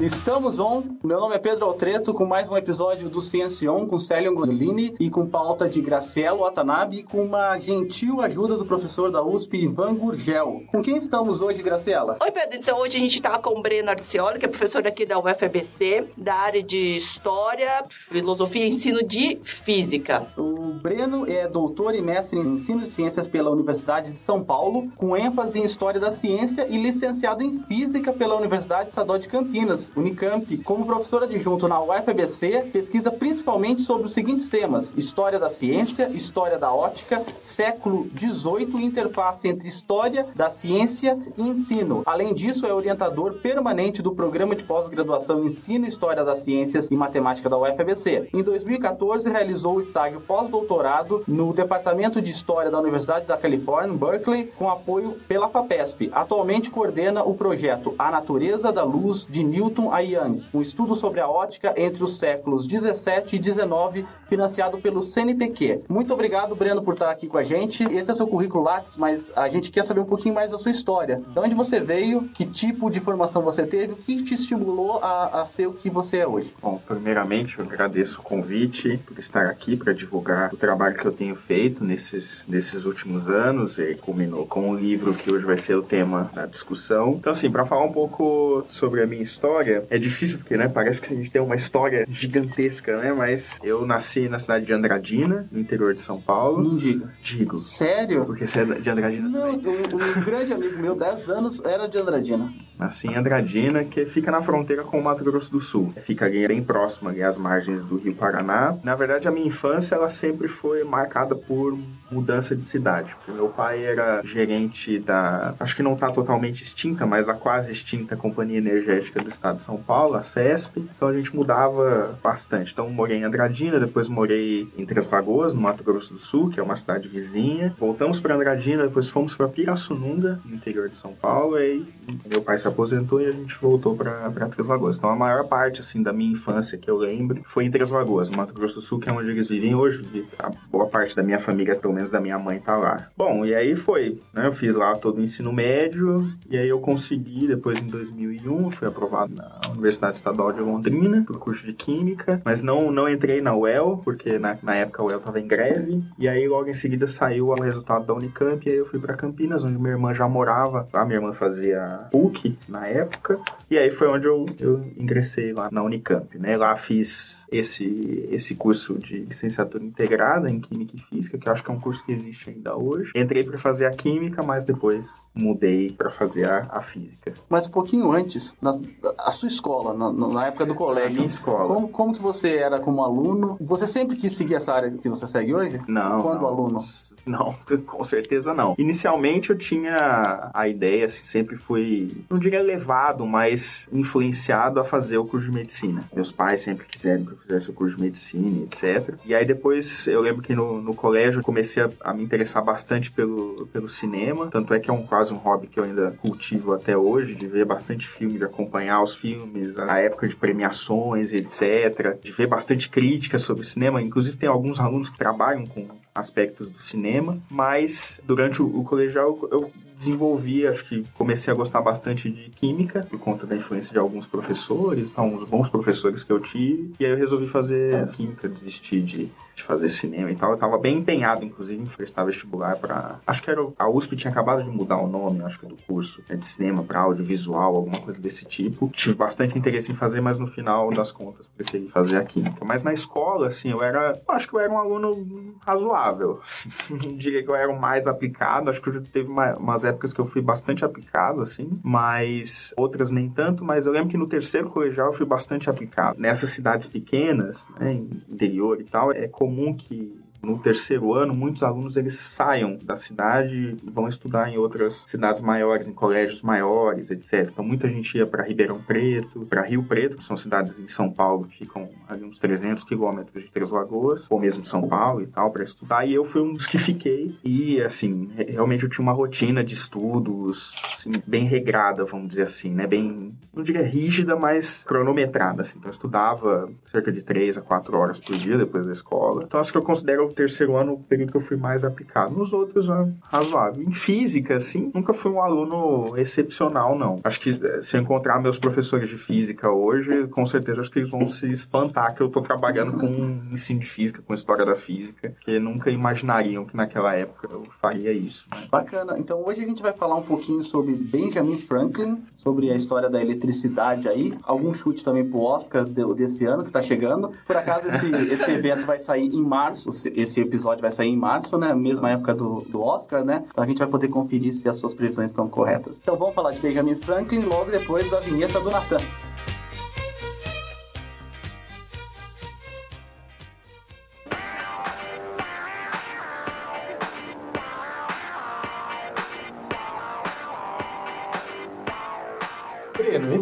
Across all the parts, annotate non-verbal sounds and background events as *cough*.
Estamos on. Meu nome é Pedro Altreto com mais um episódio do Ciência On com Célio Angolini e com pauta de Gracielo Watanabe com uma gentil ajuda do professor da USP Ivan Gurgel. Com quem estamos hoje, Graciela? Oi, Pedro. Então hoje a gente está com o Breno Arcioli, que é professor aqui da UFABC, da área de História, Filosofia e Ensino de Física. O Breno é doutor e mestre em Ensino de Ciências pela Universidade de São Paulo, com ênfase em História da Ciência e licenciado em Física pela Universidade Estadual de Campinas, Unicamp. Como professor adjunto na UFABC, pesquisa principalmente sobre os seguintes temas: História da Ciência, História da Ótica, Século XVIII e interface entre História da Ciência e Ensino. Além disso, é orientador permanente do Programa de Pós-Graduação Ensino, História das Ciências e Matemática da UFABC. Em 2014, realizou o estágio pós-doutorado no Departamento de História da Universidade da Califórnia, Berkeley, com apoio pela FAPESP. Atualmente coordena o projeto A Natureza da Luz de Newton a Young, um estudo sobre a ótica entre os séculos 17 e 19, financiado pelo CNPq. Muito obrigado, Breno, por estar aqui com a gente. Esse é seu currículo Lattes, mas a gente quer saber um pouquinho mais da sua história. De onde você veio, que tipo de formação você teve, o que te estimulou a, a ser o que você é hoje? Bom, primeiramente eu agradeço o convite por estar aqui para divulgar o trabalho que eu tenho feito nesses, nesses últimos anos e culminou com o livro que hoje vai ser o tema da discussão. Então, assim, para falar um pouco sobre a minha história, é difícil porque, né, parece que a gente tem uma história gigantesca, né, mas eu nasci na cidade de Andradina, no interior de São Paulo. Não diga. Digo. Sério? Porque você é de Andradina Não, um, um grande amigo meu, 10 anos, era de Andradina. Nasci em Andradina, que fica na fronteira com o Mato Grosso do Sul. Fica ali bem próximo ali às margens do Rio Paraná. Na verdade, a minha infância ela sempre foi marcada por mudança de cidade. Porque meu pai era gerente da, acho que não está totalmente extinta, mas a quase extinta Companhia Energética do Estado de São Paulo, a CESP. Então a gente mudava bastante. Então morei em Andradina, depois morei em Três Lagoas, no Mato Grosso do Sul, que é uma cidade vizinha. Voltamos para Andradina, depois fomos para Pirassununga, no interior de São Paulo, e meu pai se aposentou e a gente voltou para Três Lagoas. Então a maior parte assim da minha infância que eu lembro foi em Três Lagoas, no Mato Grosso do Sul, que é onde eles vivem hoje. A boa parte da minha família, pelo menos da minha mãe, tá lá. Bom, e aí foi, né? Eu fiz lá todo o ensino médio e aí eu consegui depois em 2001, fui aprovado na Universidade Estadual de Londrina pro curso de Química, mas não não entrei na UEL, porque na, na época a UEL tava em greve, e aí logo em seguida saiu o resultado da Unicamp e aí eu fui para Campinas, onde minha irmã já morava. Lá minha irmã fazia PUC na época, e aí foi onde eu, eu ingressei lá na Unicamp, né? Lá fiz esse, esse curso de licenciatura integrada em Química e Física, que eu acho que é um curso que existe ainda hoje. Entrei para fazer a Química, mas depois mudei para fazer a, a Física. Mas um pouquinho antes, na a sua escola, na, na época do A colégio, minha escola. como, como que você era como aluno? Você sempre quis seguir essa área que você segue hoje? Não. Quando não. aluno? Não, *laughs* com certeza não. Inicialmente eu tinha a ideia, assim, sempre fui, não diria levado, mas influenciado a fazer o curso de medicina. Meus pais sempre quiseram que eu fizesse o curso de medicina, etc. E aí depois eu lembro que no, no colégio comecei a, a me interessar bastante pelo, pelo cinema. Tanto é que é um quase um hobby que eu ainda cultivo até hoje, de ver bastante filme, de acompanhar os filmes, a época de premiações, etc. De ver bastante crítica sobre cinema. Inclusive tem alguns alunos que trabalham com aspectos do cinema, mas durante o, o colegial eu desenvolvi, acho que comecei a gostar bastante de química por conta da influência de alguns professores, então, uns bons professores que eu tive, e aí eu resolvi fazer química, desisti de, de fazer cinema e tal. Eu tava bem empenhado, inclusive, em prestar vestibular para, acho que era a USP tinha acabado de mudar o nome, acho que do curso né, de cinema para audiovisual, alguma coisa desse tipo. Tive bastante interesse em fazer, mas no final das contas preferi fazer a química. Mas na escola, assim, eu era, eu acho que eu era um aluno razoável. *laughs* Não diria que eu era o mais aplicado, acho que eu teve uma, umas épocas que eu fui bastante aplicado, assim, mas outras nem tanto, mas eu lembro que no terceiro colegial eu fui bastante aplicado. Nessas cidades pequenas, né, interior e tal, é comum que no terceiro ano, muitos alunos eles saiam da cidade e vão estudar em outras cidades maiores, em colégios maiores, etc. Então muita gente ia para Ribeirão Preto, para Rio Preto, que são cidades em São Paulo que ficam ali uns 300 quilômetros de Três Lagoas, ou mesmo São Paulo e tal, para estudar. E eu fui um dos que fiquei. E, assim, realmente eu tinha uma rotina de estudos, assim, bem regrada, vamos dizer assim, né? Bem, não diria rígida, mas cronometrada, assim. Então eu estudava cerca de 3 a 4 horas por dia depois da escola. Então acho que eu considero terceiro ano o período que eu fui mais aplicado. Nos outros, é razoável. Em física, assim, nunca fui um aluno excepcional, não. Acho que eh, se eu encontrar meus professores de física hoje, com certeza acho que eles vão se espantar que eu tô trabalhando com ensino de física, com história da física, que nunca imaginariam que naquela época eu faria isso. Né? Bacana. Então hoje a gente vai falar um pouquinho sobre Benjamin Franklin, sobre a história da eletricidade aí. Algum chute também pro Oscar desse ano que tá chegando. Por acaso esse, esse evento vai sair em março, esse episódio vai sair em março, né? Mesma época do, do Oscar, né? Então a gente vai poder conferir se as suas previsões estão corretas. Então vamos falar de Benjamin Franklin logo depois da vinheta do Natan.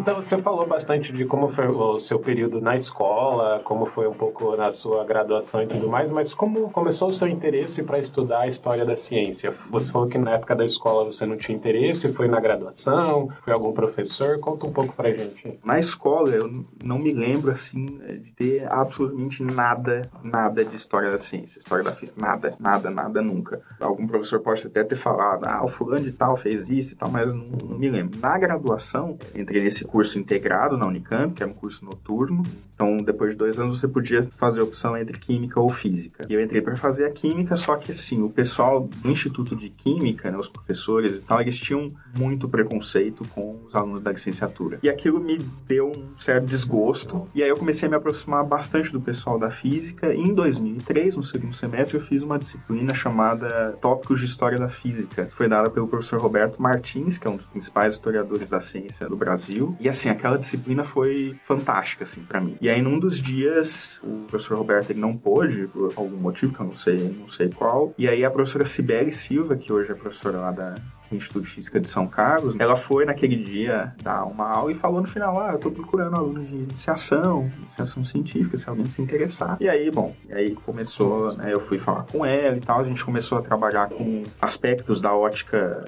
Então, você falou bastante de como foi o seu período na escola, como foi um pouco na sua graduação e tudo mais, mas como começou o seu interesse para estudar a história da ciência? Você falou que na época da escola você não tinha interesse, foi na graduação, foi algum professor? Conta um pouco pra gente. Na escola, eu não me lembro, assim, de ter absolutamente nada, nada de história da ciência, história da física, nada, nada, nada, nunca. Algum professor pode até ter falado, ah, o fulano de tal fez isso e tal, mas não, não me lembro. Na graduação, entrei nesse curso integrado na Unicamp, que era um curso noturno. Então, depois de dois anos, você podia fazer a opção entre química ou física. E eu entrei para fazer a química, só que assim, o pessoal do Instituto de Química, né, os professores e tal, eles tinham muito preconceito com os alunos da licenciatura. E aquilo me deu um certo desgosto. E aí eu comecei a me aproximar bastante do pessoal da física. E em 2003, no segundo semestre, eu fiz uma disciplina chamada Tópicos de História da Física. Foi dada pelo professor Roberto Martins, que é um dos principais historiadores da ciência do Brasil. E assim, aquela disciplina foi fantástica, assim, para mim. E aí, num dos dias, o professor Roberto ele não pôde, por algum motivo que eu não sei, não sei qual. E aí, a professora Sibeli Silva, que hoje é professora lá da, Instituto de Física de São Carlos, ela foi naquele dia dar uma aula e falou no final: Ah, eu tô procurando alunos de iniciação, iniciação científica, se alguém se interessar. E aí, bom, e aí começou, né? Eu fui falar com ela e tal, a gente começou a trabalhar com aspectos da ótica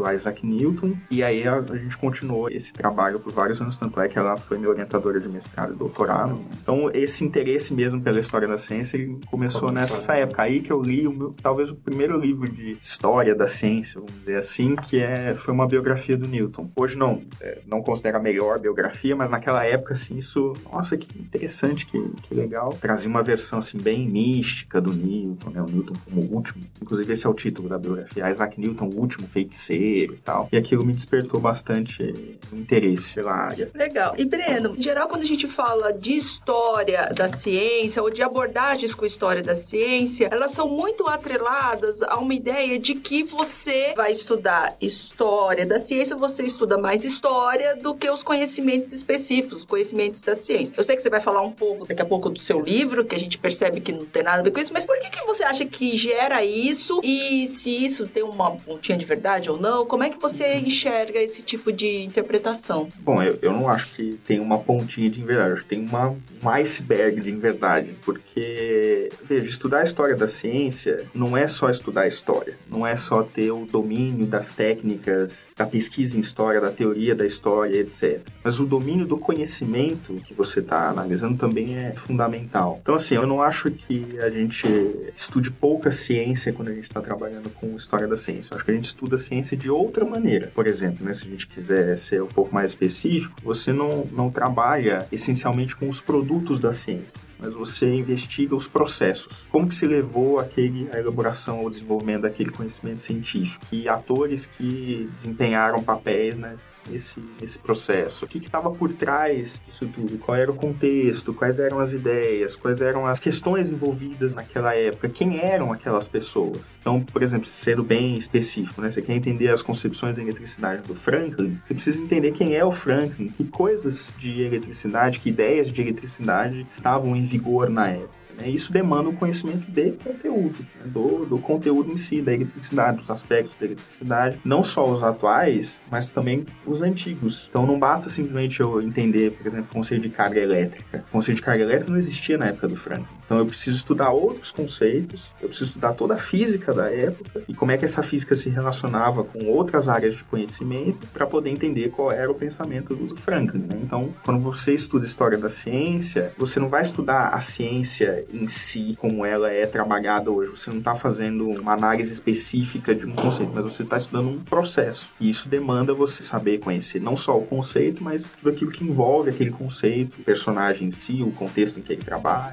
do Isaac Newton. E aí a, a, gente continuou esse trabalho por vários anos, tanto é que ela foi minha orientadora de mestrado e doutorado. Então, esse interesse mesmo pela história da ciência começou nessa época. Aí que eu li o meu, talvez o primeiro livro de história da ciência, vamos dizer assim, que é, foi uma biografia do Newton. Hoje não, é, não considero a melhor biografia, mas naquela época, assim, isso, nossa, que interessante, que, que legal. Trazia uma versão, assim, bem mística do Newton, né? O Newton como o último. Inclusive, esse é o título da biografia. Isaac Newton, o último feiticeiro e tal. E aquilo me despertou bastante interesse pela área. Legal. E Breno, em geral, quando a gente fala de história da ciência ou de abordagens com história da ciência, elas são muito atreladas a uma ideia de que você vai estudar história da ciência, você estuda mais história do que os conhecimentos específicos, os conhecimentos da ciência. Eu sei que você vai falar um pouco daqui a pouco do seu livro, que a gente percebe que não tem nada a ver com isso, mas por que, que você acha que gera isso e se isso tem uma pontinha de verdade ou não? Como é que você enxerga esse tipo de interpretação? Bom, eu, eu não acho que tem uma pontinha de verdade, acho que tem uma, um iceberg de verdade, porque, veja, estudar a história da ciência não é só estudar a história, não é só ter o domínio das técnicas, da pesquisa em história, da teoria da história, etc. Mas o domínio do conhecimento que você está analisando também é fundamental. Então, assim, eu não acho que a gente estude pouca ciência quando a gente está trabalhando com história da ciência. Eu acho que a gente estuda a ciência de outra maneira. Por exemplo, né, se a gente quiser ser um pouco mais específico, você não, não trabalha essencialmente com os produtos da ciência mas você investiga os processos. Como que se levou aquele, elaboração ou desenvolvimento daquele conhecimento científico? E atores que desempenharam papéis nesse, nesse processo? O que estava por trás disso tudo? Qual era o contexto? Quais eram as ideias? Quais eram as questões envolvidas naquela época? Quem eram aquelas pessoas? Então, por exemplo, sendo bem específico, né? Você quer entender as concepções da eletricidade do Franklin, você precisa entender quem é o Franklin, que coisas de eletricidade, que ideias de eletricidade estavam em vigor na época. Né? Isso demanda o conhecimento de conteúdo, né? do, do conteúdo em si, da eletricidade, dos aspectos da eletricidade, não só os atuais, mas também os antigos. Então não basta simplesmente eu entender, por exemplo, o conceito de carga elétrica. O conceito de carga elétrica não existia na época do Franklin. Então eu preciso estudar outros conceitos, eu preciso estudar toda a física da época e como é que essa física se relacionava com outras áreas de conhecimento para poder entender qual era o pensamento do Franklin. Né? Então, quando você estuda história da ciência, você não vai estudar a ciência em si, como ela é trabalhada hoje. Você não está fazendo uma análise específica de um conceito, mas você está estudando um processo. E isso demanda você saber conhecer não só o conceito, mas tudo aquilo que envolve aquele conceito, o personagem em si, o contexto em que ele trabalha,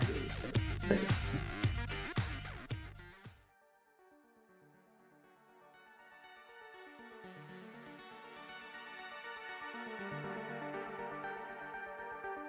etc.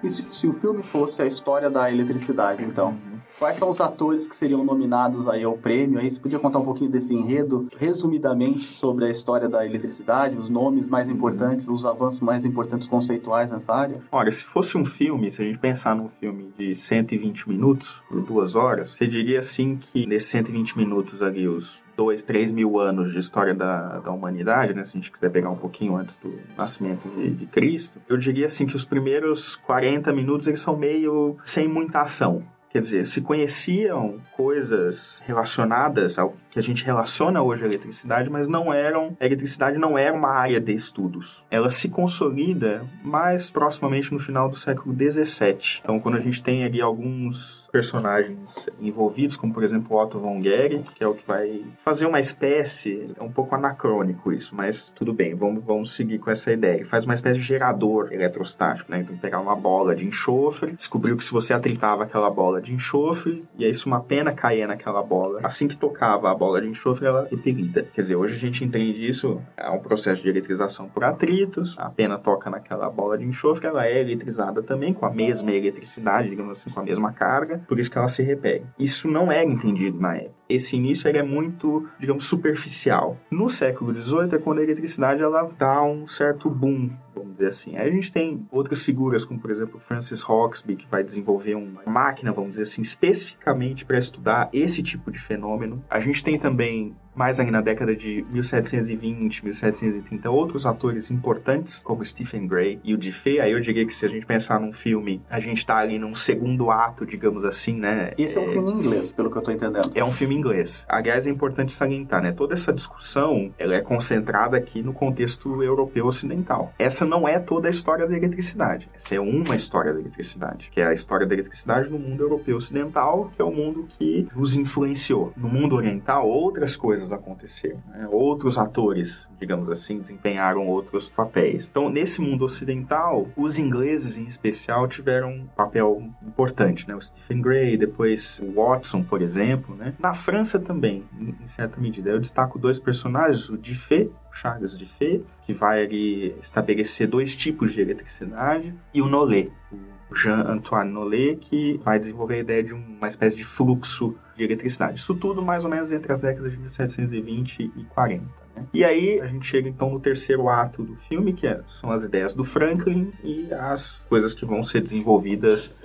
E se, se, o filme fosse a história da eletricidade, então, quais são os atores que seriam nominados aí ao prêmio? Aí você podia contar um pouquinho desse enredo, resumidamente, sobre a história da eletricidade, os nomes mais importantes, os avanços mais importantes conceituais nessa área? Olha, se fosse um filme, se a gente pensar num filme de 120 minutos, por duas horas, você diria assim que nesses 120 minutos ali, os dois, três mil anos de história da, da humanidade, né? Se a gente quiser pegar um pouquinho antes do nascimento de, de Cristo, eu diria assim que os primeiros 40 minutos eles são meio sem muita ação. Quer dizer, se conheciam coisas relacionadas ao que a gente relaciona hoje à eletricidade, mas não eram. A eletricidade não era uma área de estudos. Ela se consolida mais proximamente no final do século XVII. Então, quando a gente tem ali alguns personagens envolvidos, como por exemplo Otto von Guericke, que é o que vai fazer uma espécie, é um pouco anacrônico isso, mas tudo bem, vamos, vamos seguir com essa ideia. Ele faz uma espécie de gerador eletrostático, né? Então, pegar uma bola de enxofre, descobriu que se você atritava aquela bola de enxofre, e aí se uma pena caía naquela bola, assim que tocava a bola de enxofre, ela é repelida. Quer dizer, hoje a gente entende isso, é um processo de eletrização por atritos, a pena toca naquela bola de enxofre, ela é eletrizada também com a mesma eletricidade, digamos assim, com a mesma carga, por isso que ela se repele. Isso não era entendido na época. Esse início é muito, digamos, superficial. No século XVIII é quando a eletricidade ela dá um certo boom vamos dizer assim. Aí a gente tem outras figuras, como por exemplo Francis Hawksby, que vai desenvolver uma máquina, vamos dizer assim, especificamente para estudar esse tipo de fenômeno. A gente tem também mais ainda na década de 1720, 1730, outros atores importantes, como Stephen Gray e o Diffie. Aí eu diria que se a gente pensar num filme, a gente tá ali num segundo ato, digamos assim, né? Esse é, é um filme inglês, pelo que eu tô entendendo. É um filme inglês. Aliás, é importante salientar, né? Toda essa discussão, ela é concentrada aqui no contexto europeu ocidental. Essa não é toda a história da eletricidade. Essa é uma história da eletricidade, que é a história da eletricidade no mundo europeu ocidental, que é o mundo que nos influenciou. No mundo oriental, outras coisas aconteceram. Né? Outros atores, digamos assim, desempenharam outros papéis. Então, nesse mundo ocidental, os ingleses em especial tiveram um papel importante, né? O Stephen Gray, depois o Watson, por exemplo, né? Na França também, em certa medida. Eu destaco dois personagens, o Diffé, Charles Diffé, que vai ali estabelecer dois tipos de eletricidade, e o Nollet, o Jean-Antoine Nollet, que vai desenvolver a ideia de uma espécie de fluxo de eletricidade. Isso tudo mais ou menos entre as décadas de 1720 e 40. Né? E aí a gente chega então no terceiro ato do filme, que é, são as ideias do Franklin e as coisas que vão ser desenvolvidas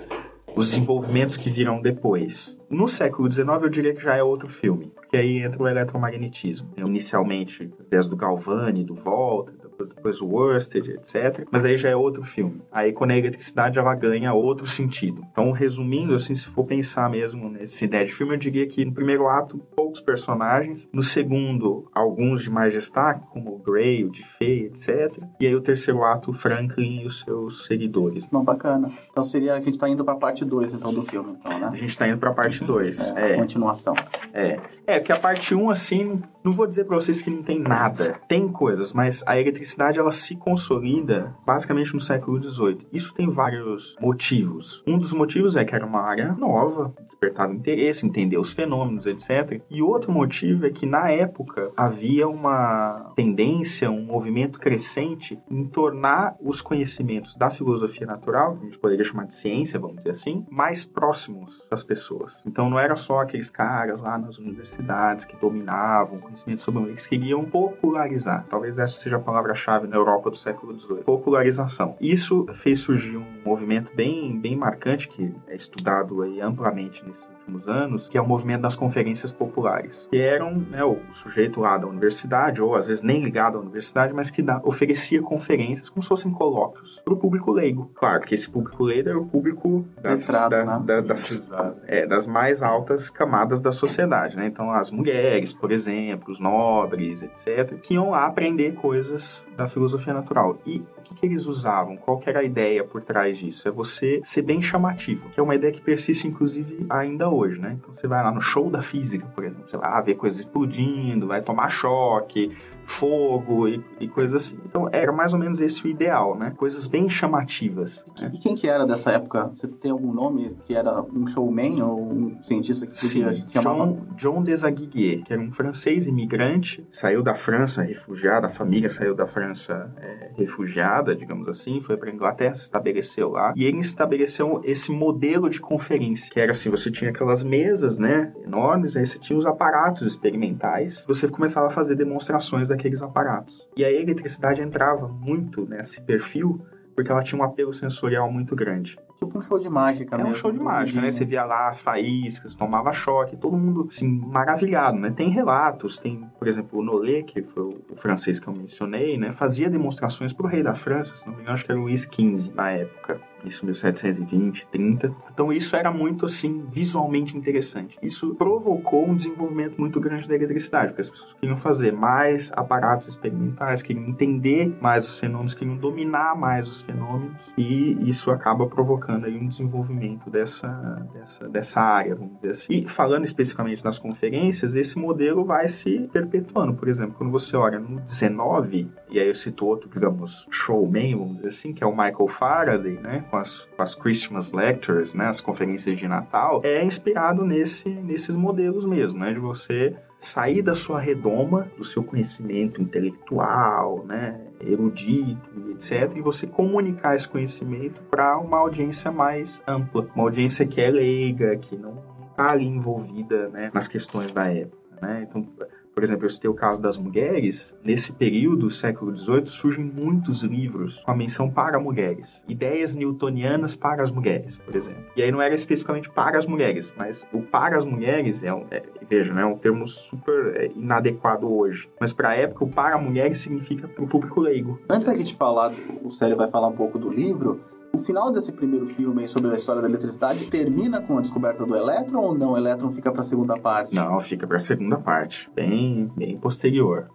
os desenvolvimentos que virão depois. No século XIX, eu diria que já é outro filme, porque aí entra o eletromagnetismo. Inicialmente, as ideias do Galvani, do Volta, depois o Worsted, etc. Mas aí já é outro filme. Aí quando a eletricidade ela ganha outro sentido. Então, resumindo, assim, se for pensar mesmo nessa ideia de filme, eu diria que no primeiro ato, poucos personagens. No segundo, alguns de mais destaque, como o Gray, o Diffey, etc. E aí o terceiro ato, o Franklin e os seus seguidores. Não, bacana. Então seria a gente tá indo pra parte 2 então do filme, então, né? A gente tá indo pra parte 2. É, é. continuação. É. É, que a parte 1, um, assim, não vou dizer para vocês que não tem nada. Tem coisas, mas a eletricidade ela se consolida basicamente no século XVIII. Isso tem vários motivos. Um dos motivos é que era uma área nova, despertado interesse, entender os fenômenos, etc. E outro motivo é que na época havia uma tendência, um movimento crescente em tornar os conhecimentos da filosofia natural, que a gente poderia chamar de ciência, vamos dizer assim, mais próximos das pessoas. Então não era só aqueles caras lá nas universidades que dominavam conhecimento sobre Eles queriam popularizar. Talvez essa seja a palavra-chave na Europa do século XVIII. Popularização. Isso fez surgir um movimento bem, bem marcante, que é estudado aí amplamente nesses últimos anos, que é o movimento das conferências populares, que eram né, o sujeito lá da universidade, ou às vezes nem ligado à universidade, mas que dá, oferecia conferências como se fossem colóquios para o público leigo. Claro que esse público leigo era o público das, Letrado, das, né? da- das, é, das mais altas camadas da sociedade, né? Então, as mulheres, por exemplo, os nobres, etc., que iam lá aprender coisas da filosofia natural. E que, que eles usavam? Qual era a ideia por trás disso? É você ser bem chamativo, que é uma ideia que persiste, inclusive, ainda hoje, né? Então, você vai lá no show da física, por exemplo, você vai ver coisas explodindo, vai tomar choque, fogo e, e coisas assim. Então, era mais ou menos esse o ideal, né? Coisas bem chamativas. né? E quem que era dessa época? Você tem algum nome que era um showman ou um cientista que podia Sim, chamar? John, John Desaguier, que era um francês imigrante, saiu da França refugiado, a família saiu da França é, refugiada, digamos assim, foi para Inglaterra, se estabeleceu lá, e ele estabeleceu esse modelo de conferência, que era assim, você tinha aquelas mesas, né, enormes, aí você tinha os aparatos experimentais, você começava a fazer demonstrações daqueles aparatos. E a eletricidade entrava muito nesse perfil, porque ela tinha um apelo sensorial muito grande. Tipo um show de mágica É um mesmo. show de mágica, né? Você via lá as faíscas, tomava choque, todo mundo, assim, maravilhado, né? Tem relatos, tem, por exemplo, o Nolé, que foi o o francês que eu mencionei, né? Fazia demonstrações pro rei da França, se não me engano, acho que era Luís XV na época. Isso 1720, 30. Então isso era muito, assim, visualmente interessante. Isso provocou um desenvolvimento muito grande da eletricidade, porque as pessoas queriam fazer mais aparatos experimentais, queriam entender mais os fenômenos, queriam dominar mais os fenômenos, e isso acaba provocando aí um desenvolvimento dessa, dessa, dessa área, vamos dizer assim. E falando especificamente nas conferências, esse modelo vai se perpetuando. Por exemplo, quando você olha no 19, e aí eu cito outro, digamos, showman, vamos dizer assim, que é o Michael Faraday, né, com as, com as Christmas Lectures, né, as conferências de Natal, é inspirado nesse, nesses modelos mesmo, né, de você sair da sua redoma, do seu conhecimento intelectual, né, erudito, etc, e você comunicar esse conhecimento para uma audiência mais ampla, uma audiência que é leiga, que não está ali envolvida, né, nas questões da época, né? Então, por exemplo, eu citei o caso das mulheres. Nesse período, século XVIII, surgem muitos livros com a menção para mulheres. Ideias newtonianas para as mulheres, por exemplo. E aí não era especificamente para as mulheres, mas o para as mulheres é, um, é veja, né, é um termo super é, inadequado hoje. Mas para a época, o para mulheres significa para o público leigo. Antes aqui de falar, o Célio vai falar um pouco do livro. O final desse primeiro filme sobre a história da eletricidade termina com a descoberta do elétron ou não? O elétron fica para a segunda parte? Não, fica para a segunda parte, bem, bem posterior.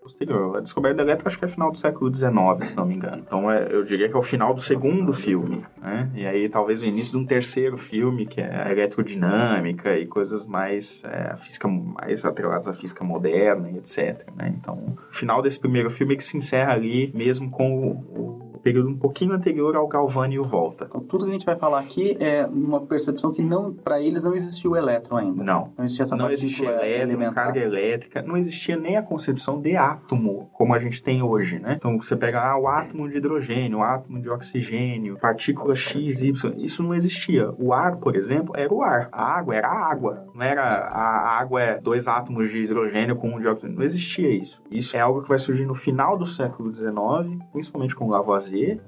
Posterior. A descoberta da elétrica acho que é final do século XIX, se não me engano. Então é, eu diria que é o final do segundo filme, né? E aí talvez o início de um terceiro filme, que é a eletrodinâmica e coisas mais é, física mais atreladas à física moderna e etc. Né? Então o final desse primeiro filme é que se encerra ali mesmo com o, o período um pouquinho anterior ao Galvani e o Volta. Então tudo que a gente vai falar aqui é uma percepção que não, para eles não existia o elétron ainda. Não. Não existia essa não existia elétron, elementar. carga elétrica, não existia nem a concepção de átomo como a gente tem hoje, né? Então você pega ah, o átomo de hidrogênio, o átomo de oxigênio, partícula X, Y, isso não existia. O ar, por exemplo, era o ar. A água era a água. Não era a água é dois átomos de hidrogênio com um de oxigênio. Não existia isso. Isso é algo que vai surgir no final do século XIX, principalmente com Lavoisier, fazer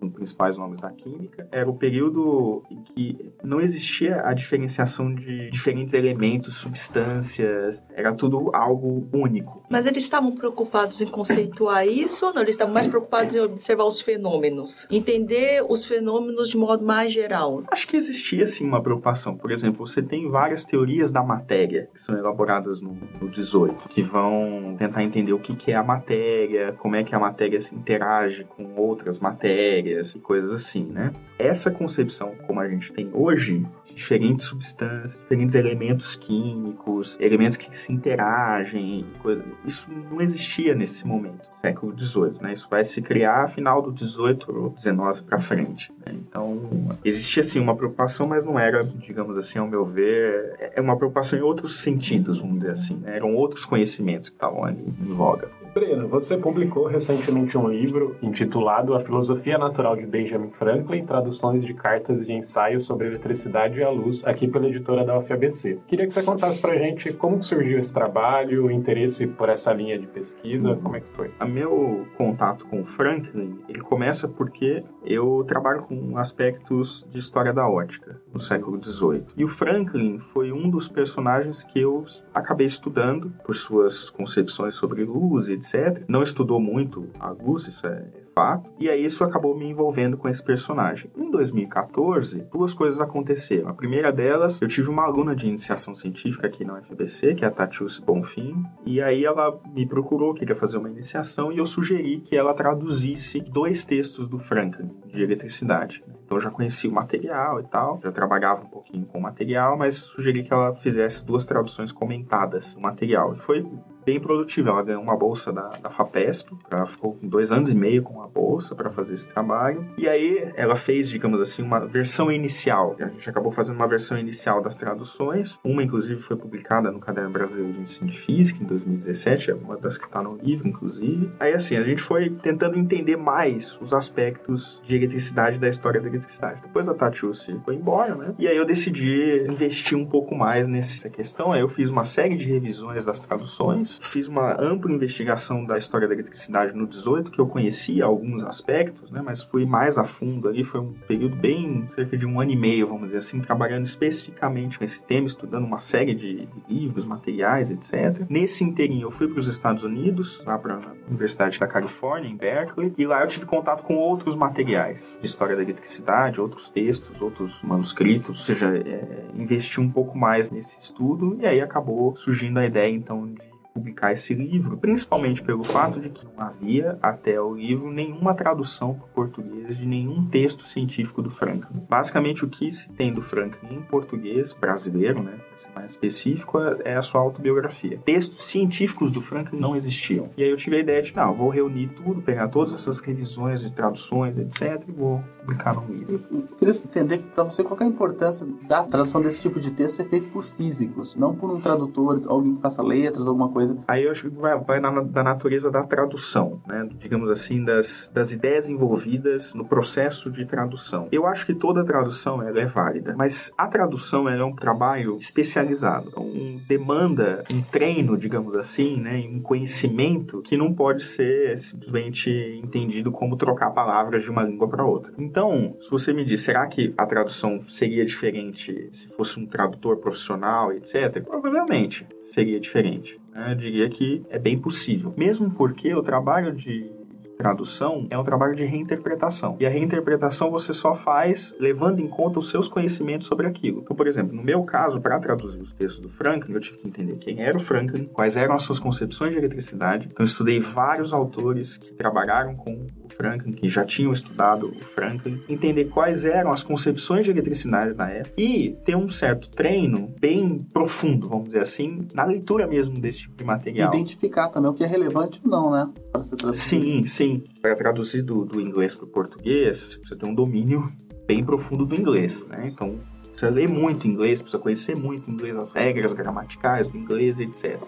um principais nomes da química, era o período em que não existia a diferenciação de diferentes elementos, substâncias, era tudo algo único. Mas eles estavam preocupados em conceituar isso ou não? Eles estavam mais preocupados em observar os fenômenos? Entender os fenômenos de modo mais geral? Acho que existia sim uma preocupação. Por exemplo, você tem várias teorias da matéria que são elaboradas no, no 18, que vão tentar entender o que, que é a matéria, como é que a matéria se interage com outras matérias e coisas assim, né? Essa concepção, como a gente tem hoje, de diferentes substâncias, diferentes elementos químicos, elementos que se interagem, coisa, isso não existia nesse momento, século 18, né? Isso vai se criar final do 18 ou 19 para frente. Né? Então, existia sim uma preocupação, mas não era, digamos assim, ao meu ver, é uma preocupação em outros sentidos, vamos dizer assim. Né? Eram outros conhecimentos que estavam ali em voga. Breno, você publicou recentemente um livro intitulado A Filosofia Natural de Benjamin Franklin, traduções de cartas e ensaios sobre eletricidade e a luz, aqui pela editora da UFABC. Queria que você contasse pra gente como surgiu esse trabalho, o interesse por essa linha de pesquisa, como é que foi? O meu contato com Franklin, ele começa porque eu trabalho com aspectos de história da ótica no século XVIII. E o Franklin foi um dos personagens que eu acabei estudando por suas concepções sobre luz, etc. Não estudou muito a luz, isso é fato. E aí isso acabou me envolvendo com esse personagem. Em 2014, duas coisas aconteceram. A primeira delas, eu tive uma aluna de iniciação científica aqui na UFBC, que é a Tatius Bonfim, e aí ela me procurou, queria fazer uma iniciação, e eu sugeri que ela traduzisse dois textos do Franklin, de eletricidade. Então eu já conhecia o material e tal, já trabalhava um pouquinho com o material, mas sugeri que ela fizesse duas traduções comentadas do material. E foi bem produtiva. Ela ganhou uma bolsa da, da FAPESP, ela ficou dois anos e meio com a bolsa para fazer esse trabalho. E aí ela fez, digamos assim, uma versão inicial. A gente acabou fazendo uma versão inicial das traduções. Uma, inclusive, foi publicada no Caderno Brasileiro de Ensino de Física em 2017, é uma das que está no livro, inclusive. Aí, assim, a gente foi tentando entender mais os aspectos de eletricidade da história da eletricidade. Depois a Tatiusi foi embora, né? E aí eu decidi investir um pouco mais nessa questão. Aí eu fiz uma série de revisões das traduções Fiz uma ampla investigação da história da eletricidade no 18, que eu conhecia alguns aspectos, né, mas fui mais a fundo ali. Foi um período bem, cerca de um ano e meio, vamos dizer assim, trabalhando especificamente com esse tema, estudando uma série de, de livros, materiais, etc. Nesse inteirinho, eu fui para os Estados Unidos, lá para a Universidade da Califórnia, em Berkeley, e lá eu tive contato com outros materiais de história da eletricidade, outros textos, outros manuscritos, ou seja, é, investi um pouco mais nesse estudo, e aí acabou surgindo a ideia, então, de publicar esse livro, principalmente pelo fato de que não havia até o livro nenhuma tradução para português de nenhum texto científico do Franklin. Basicamente o que se tem do Franklin em português brasileiro, né, para ser mais específico, é a sua autobiografia. Textos científicos do Franklin não existiam. E aí eu tive a ideia de, não, vou reunir tudo, pegar todas essas revisões de traduções, etc, e vou publicar no livro. Eu queria entender para você qual é a importância da tradução desse tipo de texto ser feito por físicos, não por um tradutor, alguém que faça letras, alguma coisa coisa. Aí eu acho que vai, vai na, da natureza da tradução, né? Digamos assim, das, das ideias envolvidas no processo de tradução. Eu acho que toda tradução ela é válida, mas a tradução é um trabalho especializado. Então, demanda um treino, digamos assim, né? Um conhecimento que não pode ser simplesmente entendido como trocar palavras de uma língua para outra. Então, se você me diz, será que a tradução seria diferente se fosse um tradutor profissional, etc? Provavelmente seria diferente. Né? Eu diria que é bem possível. Mesmo porque o trabalho de tradução é um trabalho de reinterpretação. E a reinterpretação você só faz levando em conta os seus conhecimentos sobre aquilo. Então, por exemplo, no meu caso, para traduzir os textos do Franklin, eu tive que entender quem era o Franklin, quais eram as suas concepções de eletricidade. Então, eu estudei vários autores que trabalharam com o Franklin, que já tinham estudado o Franklin, entender quais eram as concepções de eletricidade na época e ter um certo treino bem profundo, vamos dizer assim, na leitura mesmo desse tipo de material. Identificar também o que é relevante ou não, né? Para ser traduzido. Sim, sim. Para traduzir do, do inglês para o português, você tem um domínio bem profundo do inglês, né? Então, precisa ler muito inglês, precisa conhecer muito inglês, as regras gramaticais do inglês, etc.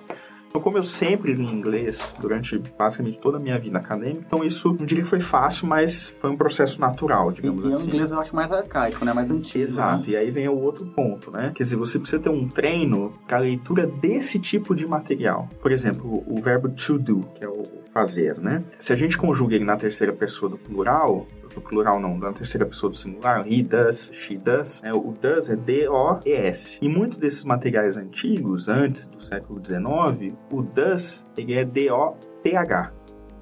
Então, como eu sempre li inglês durante basicamente toda a minha vida acadêmica, então isso não diria que foi fácil, mas foi um processo natural, digamos e, assim. E o inglês eu acho mais arcaico, né? Mais antigo. Exato, né? e aí vem o outro ponto, né? Quer dizer, você precisa ter um treino para a leitura desse tipo de material. Por exemplo, o verbo to do, que é o fazer, né? Se a gente conjuga ele na terceira pessoa do plural, do plural não, da terceira pessoa do singular, he does, she does, né? o does é D-O-E-S. Em muitos desses materiais antigos, antes do século XIX, o does ele é D-O-T-H,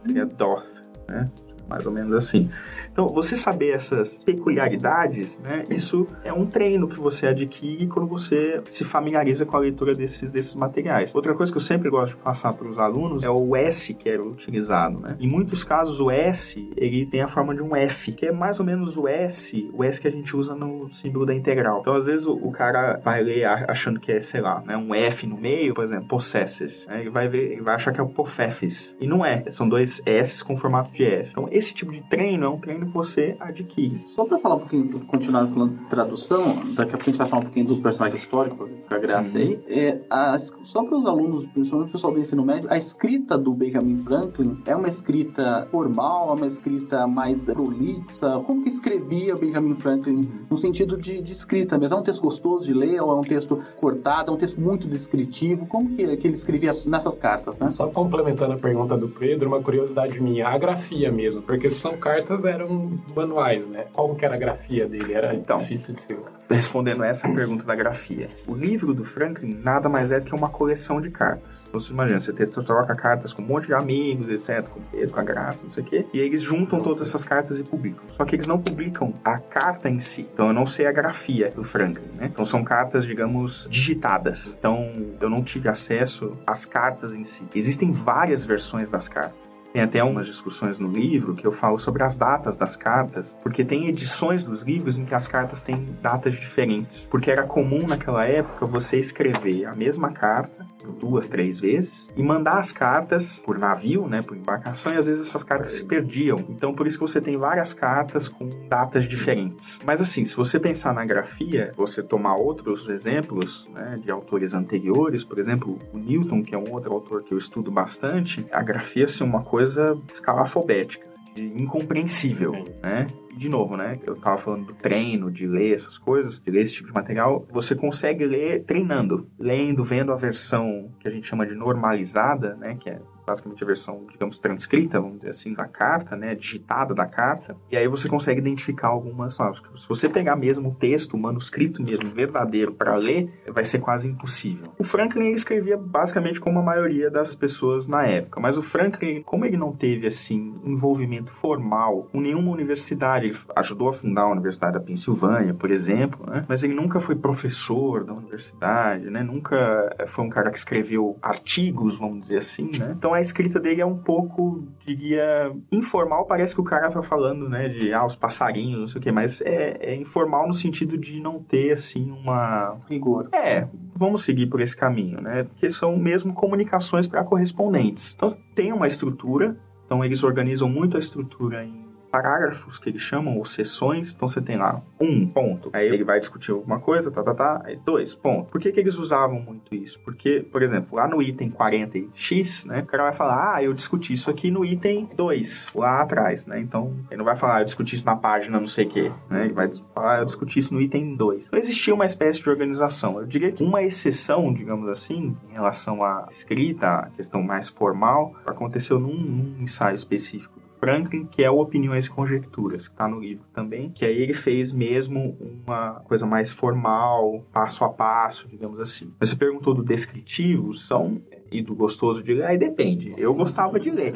seria doth, né? Mais ou menos assim. Então, você saber essas peculiaridades, né, isso é um treino que você adquire quando você se familiariza com a leitura desses, desses materiais. Outra coisa que eu sempre gosto de passar para os alunos é o S que era utilizado. Né? Em muitos casos, o S ele tem a forma de um F, que é mais ou menos o S, o S que a gente usa no símbolo da integral. Então, às vezes, o, o cara vai ler achando que é, sei lá, né, um F no meio, por exemplo, possesses. Né? Ele vai ver, ele vai achar que é o pofefes. E não é. São dois S com formato de F. Então, esse tipo de treino é um treino que você adquire. Só para falar um pouquinho, continuar falando de tradução, daqui a pouco a gente vai falar um pouquinho do personagem histórico, para Graça aí. É, a, só para os alunos, principalmente o pessoal do ensino médio, a escrita do Benjamin Franklin é uma escrita formal, é uma escrita mais prolixa. Como que escrevia Benjamin Franklin no sentido de, de escrita mesmo? É um texto gostoso de ler ou é um texto cortado? É um texto muito descritivo? Como que, que ele escrevia nessas cartas, né? Só complementando a pergunta do Pedro, uma curiosidade minha, a grafia mesmo, porque são cartas eram manuais, né? Como que era a grafia dele? Era então, difícil de ser. Respondendo essa pergunta da grafia, o livro do Franklin nada mais é do que uma coleção de cartas. Então, você imagina, você troca cartas com um monte de amigos, etc, com o Pedro, com a Graça, não sei o quê, e eles juntam todas essas cartas e publicam. Só que eles não publicam a carta em si. Então, eu não sei a grafia do Franklin, né? Então, são cartas, digamos, digitadas. Então, eu não tive acesso às cartas em si. Existem várias versões das cartas. Tem até umas discussões no livro que eu falo sobre as datas das cartas, porque tem edições dos livros em que as cartas têm datas diferentes. Porque era comum naquela época você escrever a mesma carta duas, três vezes e mandar as cartas por navio, né, por embarcação, e às vezes essas cartas se perdiam. Então por isso que você tem várias cartas com datas diferentes. Mas assim, se você pensar na grafia, você tomar outros exemplos, né, de autores anteriores, por exemplo, o Newton, que é um outro autor que eu estudo bastante, a grafia assim, é uma coisa escalafobética, incompreensível, né? de novo, né? Eu tava falando do treino, de ler essas coisas, de ler esse tipo de material. Você consegue ler treinando, lendo, vendo a versão que a gente chama de normalizada, né? Que é basicamente a versão, digamos, transcrita, vamos dizer assim, da carta, né, digitada da carta, e aí você consegue identificar algumas, se você pegar mesmo o texto, o manuscrito mesmo, verdadeiro, para ler, vai ser quase impossível. O Franklin escrevia basicamente como a maioria das pessoas na época, mas o Franklin, como ele não teve, assim, envolvimento formal com nenhuma universidade, ele ajudou a fundar a Universidade da Pensilvânia, por exemplo, né, mas ele nunca foi professor da universidade, né, nunca foi um cara que escreveu artigos, vamos dizer assim, né, então a escrita dele é um pouco, diria, informal. Parece que o cara tá falando, né, de ah, os passarinhos, não sei o quê, mas é, é informal no sentido de não ter, assim, uma. Rigor. É, vamos seguir por esse caminho, né? Porque são mesmo comunicações para correspondentes. Então tem uma estrutura, então eles organizam muito a estrutura em parágrafos que eles chamam, ou sessões. Então você tem lá um ponto, aí ele vai discutir alguma coisa, tá, tá, tá, aí dois pontos. Por que, que eles usavam muito isso? Porque, por exemplo, lá no item 40x, né, o cara vai falar, ah, eu discuti isso aqui no item 2, lá atrás, né? Então, ele não vai falar, eu discuti isso na página não sei o quê, né? Ele vai falar, eu discuti isso no item 2. Então, existia uma espécie de organização. Eu diria que uma exceção, digamos assim, em relação à escrita, a questão mais formal, aconteceu num, num ensaio específico Franklin, que é o Opiniões e Conjecturas, que está no livro também, que aí ele fez mesmo uma coisa mais formal, passo a passo, digamos assim. Você perguntou do descritivo, são e do gostoso de ler, aí depende. Eu gostava de ler.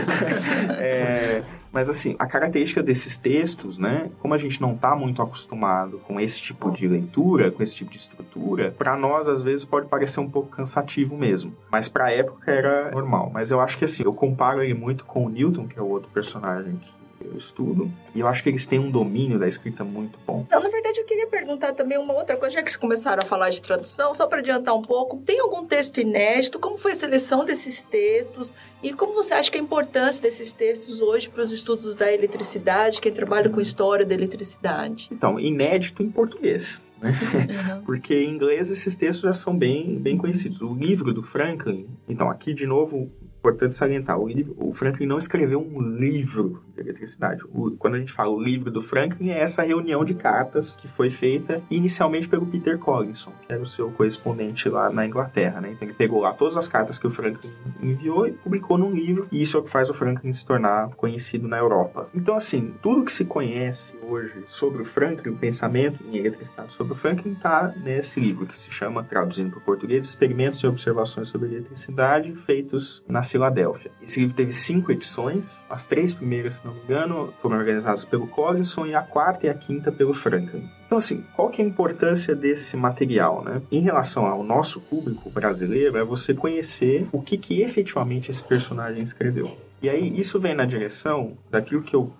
*laughs* é, mas assim, a característica desses textos, né, como a gente não está muito acostumado com esse tipo de leitura, com esse tipo de estrutura, para nós às vezes pode parecer um pouco cansativo mesmo. Mas para a época era normal. Mas eu acho que assim, eu comparo ele muito com o Newton, que é o outro personagem que eu estudo. E eu acho que eles têm um domínio da escrita muito bom. Não, na verdade, eu queria perguntar também uma outra coisa, já que vocês começaram a falar de tradução, só para adiantar um pouco, tem algum texto inédito? Como foi a seleção desses textos? E como você acha que é a importância desses textos hoje para os estudos da eletricidade, quem trabalha com história da eletricidade? Então, inédito em português. Né? Uhum. *laughs* Porque em inglês esses textos já são bem, bem conhecidos. O livro do Franklin, então aqui de novo importante salientar, o, livro, o, Franklin não escreveu um livro de eletricidade. O, quando a gente fala o livro do Franklin, é essa reunião de cartas que foi feita inicialmente pelo Peter Collinson, que era o seu correspondente lá na Inglaterra, né? Então ele pegou lá todas as cartas que o Franklin enviou e publicou num livro, e isso é o que faz o Franklin se tornar conhecido na Europa. Então, assim, tudo que se conhece hoje sobre o Franklin, o pensamento em eletricidade sobre o Franklin, está nesse livro, que se chama, traduzindo para o português, Experimentos e Observações sobre Eletricidade, feitos na Filadélfia. Esse livro teve cinco edições, as três primeiras, se não me engano, foram organizadas pelo Collinson e a quarta e a quinta pelo Franklin. Então, assim, qual que é a importância desse material, né? Em relação ao nosso público brasileiro, é você conhecer o que, que efetivamente esse personagem escreveu. E aí, isso vem na direção daquilo que eu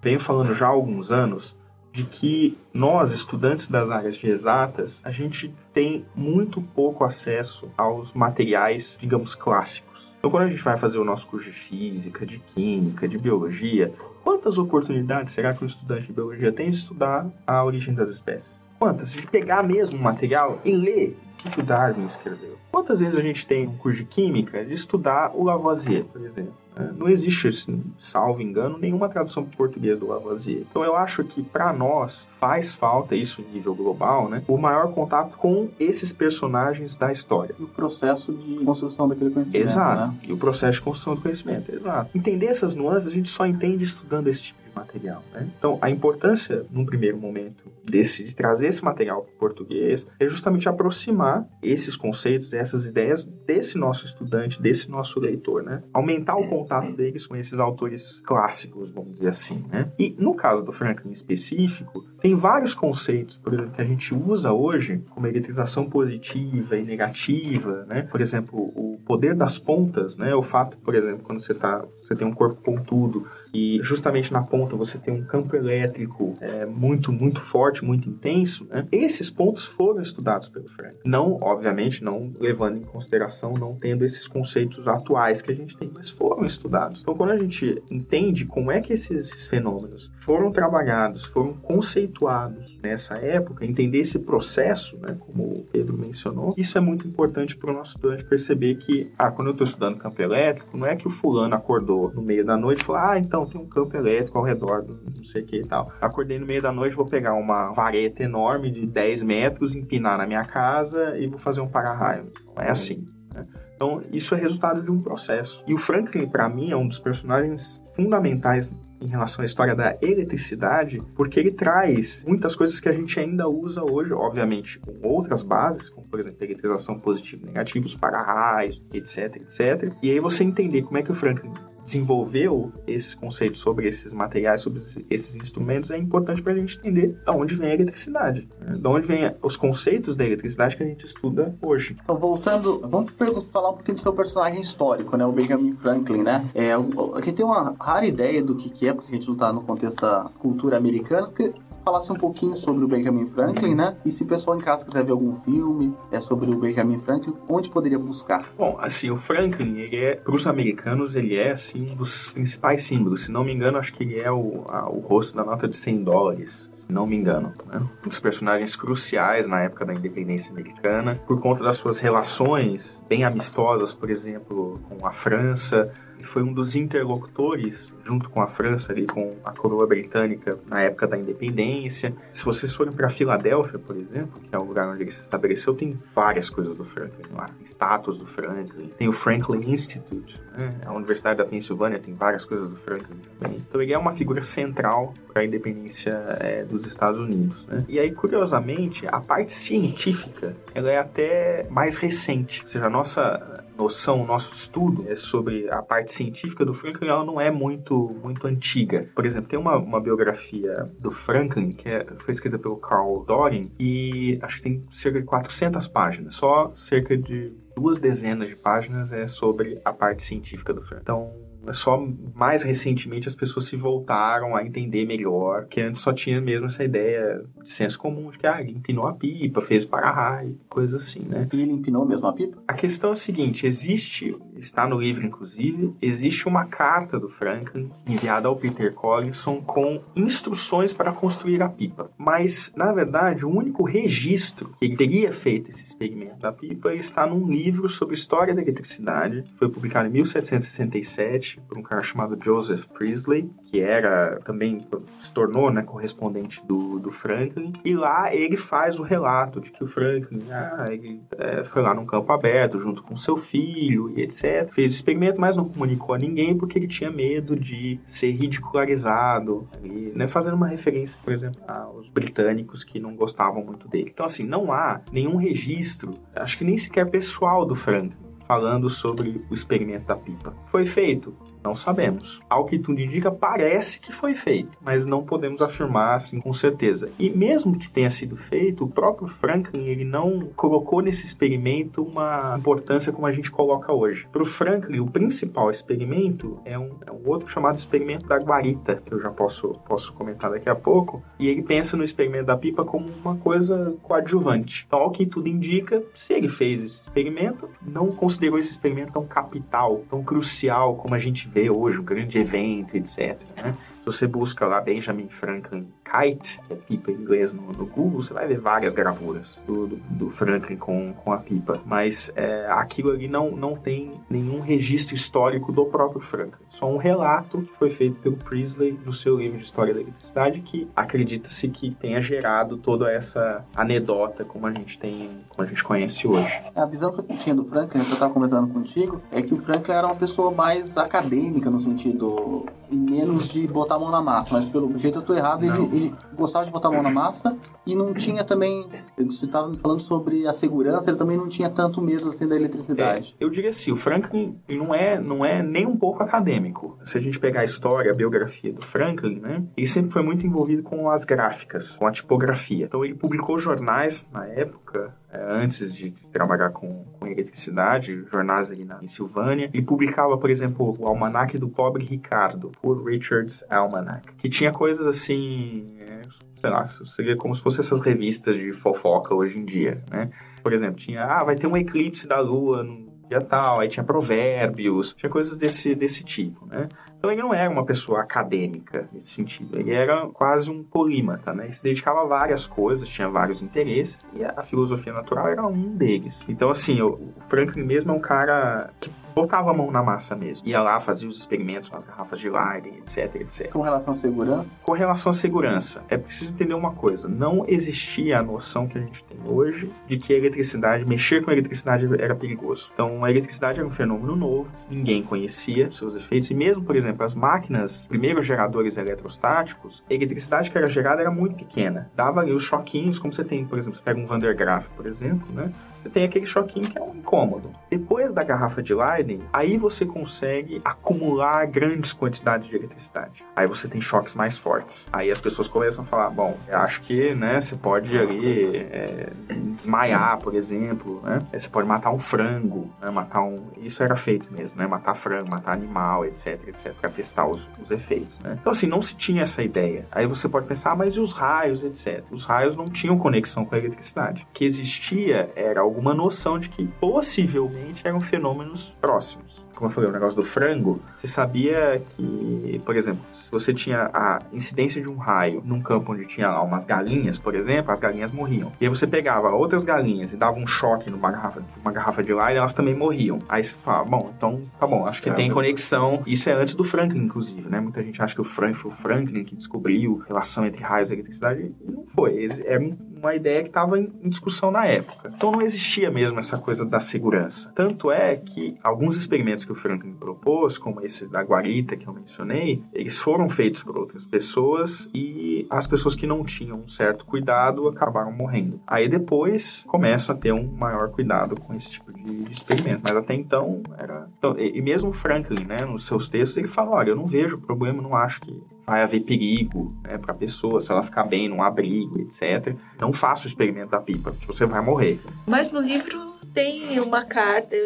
venho falando já há alguns anos, de que nós, estudantes das áreas de exatas, a gente tem muito pouco acesso aos materiais, digamos, clássicos. Então, quando a gente vai fazer o nosso curso de física, de química, de biologia, quantas oportunidades será que um estudante de biologia tem de estudar a origem das espécies? Quantas? De pegar mesmo o material e ler o que o Darwin escreveu. Quantas vezes a gente tem um curso de química de estudar o Lavoisier, por exemplo? Não existe, assim, salvo engano, nenhuma tradução para o português do Lavoisier. Então eu acho que para nós faz falta isso em nível global, né? O maior contato com esses personagens da história. E o processo de construção daquele conhecimento, Exato. né? E o processo de construção do conhecimento, exato. Entender essas nuances a gente só entende estudando esse tipo material, né? Então a importância, num primeiro momento, desse de trazer esse material para o português é justamente aproximar esses conceitos, essas ideias desse nosso estudante, desse nosso leitor, né? Aumentar o contato deles com esses autores clássicos, vamos dizer assim, né? E no caso do Franklin em específico, tem vários conceitos, por exemplo, que a gente usa hoje, como eletrização positiva e negativa, né? Por exemplo, o poder das pontas, né? O fato, por exemplo, quando você tá, você tem um corpo pontudo e justamente na ponta você tem um campo elétrico é, muito, muito forte, muito intenso, né? Esses pontos foram estudados pelo Franklin. Não, obviamente, não levando em consideração, não tendo esses conceitos atuais que a gente tem, mas foram estudados. Então, quando a gente entende como é que esses, esses fenômenos foram trabalhados, foram conceituados nessa época, entender esse processo, né, como o Pedro mencionou, isso é muito importante para o nosso estudante perceber que, ah, quando eu estou estudando campo elétrico, não é que o fulano acordou no meio da noite e falou, ah, então tem um campo elétrico ao redor do não sei o que e tal. Acordei no meio da noite, vou pegar uma vareta enorme de 10 metros, empinar na minha casa e vou fazer um para-raio. Não é assim. né? Então, isso é resultado de um processo. E o Franklin, para mim, é um dos personagens fundamentais em relação à história da eletricidade, porque ele traz muitas coisas que a gente ainda usa hoje, obviamente, com outras bases, como por exemplo, eletrização positiva e negativa, os para-raios, etc, etc. E aí você entender como é que o Franklin desenvolveu esses conceitos sobre esses materiais, sobre esses instrumentos, é importante para a gente entender de onde vem a eletricidade, né? de onde vem os conceitos da eletricidade que a gente estuda hoje. Então, voltando, vamos falar um pouquinho do seu personagem histórico, né? O Benjamin Franklin, né? É, aqui tem uma rara ideia do que, que é, porque a gente não tá no contexto da cultura americana. Que falasse um pouquinho sobre o Benjamin Franklin, né? E se o pessoal em casa quiser ver algum filme é sobre o Benjamin Franklin, onde poderia buscar? Bom, assim, o Franklin, ele é, para os americanos, ele é, assim, um dos principais símbolos. Se não me engano, acho que ele é o, a- o rosto da nota de 100 dólares. Se não me engano, né? Um dos personagens cruciais na época da independência americana, por conta das suas relações bem amistosas, por exemplo, com a França. Ele foi um dos interlocutores, junto com a França, ali, com a coroa britânica, na época da independência. Se vocês forem para Filadélfia, por exemplo, que é o lugar onde ele se estabeleceu, tem várias coisas do Franklin lá. Estátuas do Franklin, tem o Franklin Institute, né? a Universidade da Pensilvânia tem várias coisas do Franklin também. Então ele é uma figura central para a independência é, dos Estados Unidos. Né? E aí, curiosamente, a parte científica ela é até mais recente. Ou seja, a nossa noção, o nosso estudo é sobre a parte científica do Franklin, ela não é muito, muito antiga. Por exemplo, tem uma, uma biografia do Franklin que é- foi escrita pelo Carl Dorin e acho que tem cerca de 400 páginas. Só cerca de duas dezenas de páginas é sobre a parte científica do Franklin. Então, só mais recentemente as pessoas se voltaram a entender melhor, que antes só tinha mesmo essa ideia de senso comum de que ah, ele empinou a pipa, fez o para-raio, coisa assim, né? E ele empinou mesmo a pipa? A questão é a seguinte: existe, está no livro inclusive, existe uma carta do Franklin enviada ao Peter Collinson com instruções para construir a pipa. Mas, na verdade, o único registro que ele teria feito esse experimento da pipa está num livro sobre história da eletricidade, que foi publicado em 1767 por um cara chamado Joseph Priestley, que era também se tornou né, correspondente do, do Franklin. E lá ele faz o relato de que o Franklin ah, ele, é, foi lá num campo aberto junto com seu filho e etc. Fez o experimento, mas não comunicou a ninguém porque ele tinha medo de ser ridicularizado. E, né, fazendo uma referência, por exemplo, aos britânicos que não gostavam muito dele. Então, assim, não há nenhum registro, acho que nem sequer pessoal do Franklin, falando sobre o experimento da pipa. Foi feito? Não sabemos. Ao que tudo indica, parece que foi feito, mas não podemos afirmar assim com certeza. E mesmo que tenha sido feito, o próprio Franklin ele não colocou nesse experimento uma importância como a gente coloca hoje. Para o Franklin, o principal experimento é um, é um outro chamado experimento da guarita, que eu já posso, posso comentar daqui a pouco. E ele pensa no experimento da pipa como uma coisa coadjuvante. Então, ao que tudo indica, se ele fez esse experimento, não considerou esse experimento tão capital, tão crucial como a gente vê hoje, um grande evento, etc. Né? Você busca lá Benjamin Franklin Kite, que é pipa em inglês no, no Google, você vai ver várias gravuras do, do, do Franklin com, com a pipa. Mas é, aquilo ali não, não tem nenhum registro histórico do próprio Franklin. Só um relato que foi feito pelo Priestley no seu livro de História da Eletricidade, que acredita-se que tenha gerado toda essa anedota como a gente tem, como a gente conhece hoje. A visão que eu tinha do Franklin, que eu estava comentando contigo, é que o Franklin era uma pessoa mais acadêmica no sentido e menos de botar a mão na massa, mas pelo jeito eu tô errado, ele, ele, gostava de botar a mão na massa e não tinha também, você estava me falando sobre a segurança, ele também não tinha tanto medo assim da eletricidade. É, eu diria assim, o Franklin não é, não é nem um pouco acadêmico. Se a gente pegar a história, a biografia do Franklin, né, ele sempre foi muito envolvido com as gráficas, com a tipografia. Então ele publicou jornais na época, antes de trabalhar com, com eletricidade, jornais ali na, em Silvânia. Ele publicava, por exemplo, o Almanac do Pobre Ricardo, por Richard's Almanac, que tinha coisas assim, é, sei lá, seria como se fossem essas revistas de fofoca hoje em dia, né? Por exemplo, tinha, ah, vai ter um eclipse da lua no dia tal, aí tinha provérbios, tinha coisas desse, desse tipo, né? Então ele não era uma pessoa acadêmica nesse sentido, ele era quase um polímata, né? Ele se dedicava a várias coisas, tinha vários interesses e a filosofia natural era um deles. Então assim, o Franklin mesmo é um cara botava a mão na massa mesmo. Ia lá, fazia os experimentos com as garrafas de Leiden, etc, etc. Com relação à segurança? Com relação à segurança, é preciso entender uma coisa. Não existia a noção que a gente tem hoje de que a eletricidade, mexer com a eletricidade era perigoso. Então, a eletricidade era um fenômeno novo, ninguém conhecia seus efeitos, e mesmo, por exemplo, as máquinas, primeiros geradores eletrostáticos, a eletricidade que era gerada era muito pequena. Dava ali os choquinhos, como você tem, por exemplo, você pega um Van der Graaf, por exemplo, né? Você tem aquele choquinho que é um incômodo. Depois da garrafa de Leiden, aí você consegue acumular grandes quantidades de eletricidade. Aí você tem choques mais fortes. Aí as pessoas começam a falar, bom, acho que, né, você pode ali é, desmaiar, por exemplo, né? Você pode matar um frango, né? Matar um... Isso era feito mesmo, né? Matar frango, matar animal, etc, etc, para testar os, os efeitos, né? Então, assim, não se tinha essa ideia. Aí você pode pensar, ah, mas e os raios, etc. Os raios não tinham conexão com a eletricidade. O que existia era alguma noção de que possivelmente eram fenômenos próximos como eu falei, o negócio do frango, você sabia que, por exemplo, se você tinha a incidência de um raio num campo onde tinha lá umas galinhas, por exemplo, as galinhas morriam. E aí você pegava outras galinhas e dava um choque numa garrafa, uma garrafa de lá e elas também morriam. Aí você fala, bom, então tá bom, acho que é, tem conexão. Isso é antes do Franklin, inclusive, né? Muita gente acha que o Franklin foi o Franklin que descobriu relação entre raios e eletricidade. E não foi. Era uma ideia que estava em discussão na época. Então não existia mesmo essa coisa da segurança. Tanto é que alguns experimentos que o Franklin propôs, como esse da guarita que eu mencionei, eles foram feitos por outras pessoas e as pessoas que não tinham um certo cuidado acabaram morrendo. Aí depois começam a ter um maior cuidado com esse tipo de experimento, mas até então era. Então, e mesmo Franklin, né, nos seus textos, ele fala: olha, eu não vejo problema, não acho que vai haver perigo né, para a pessoa, se ela ficar bem num abrigo, etc. Não faça o experimento da pipa, que você vai morrer. Mas no livro tem uma carta,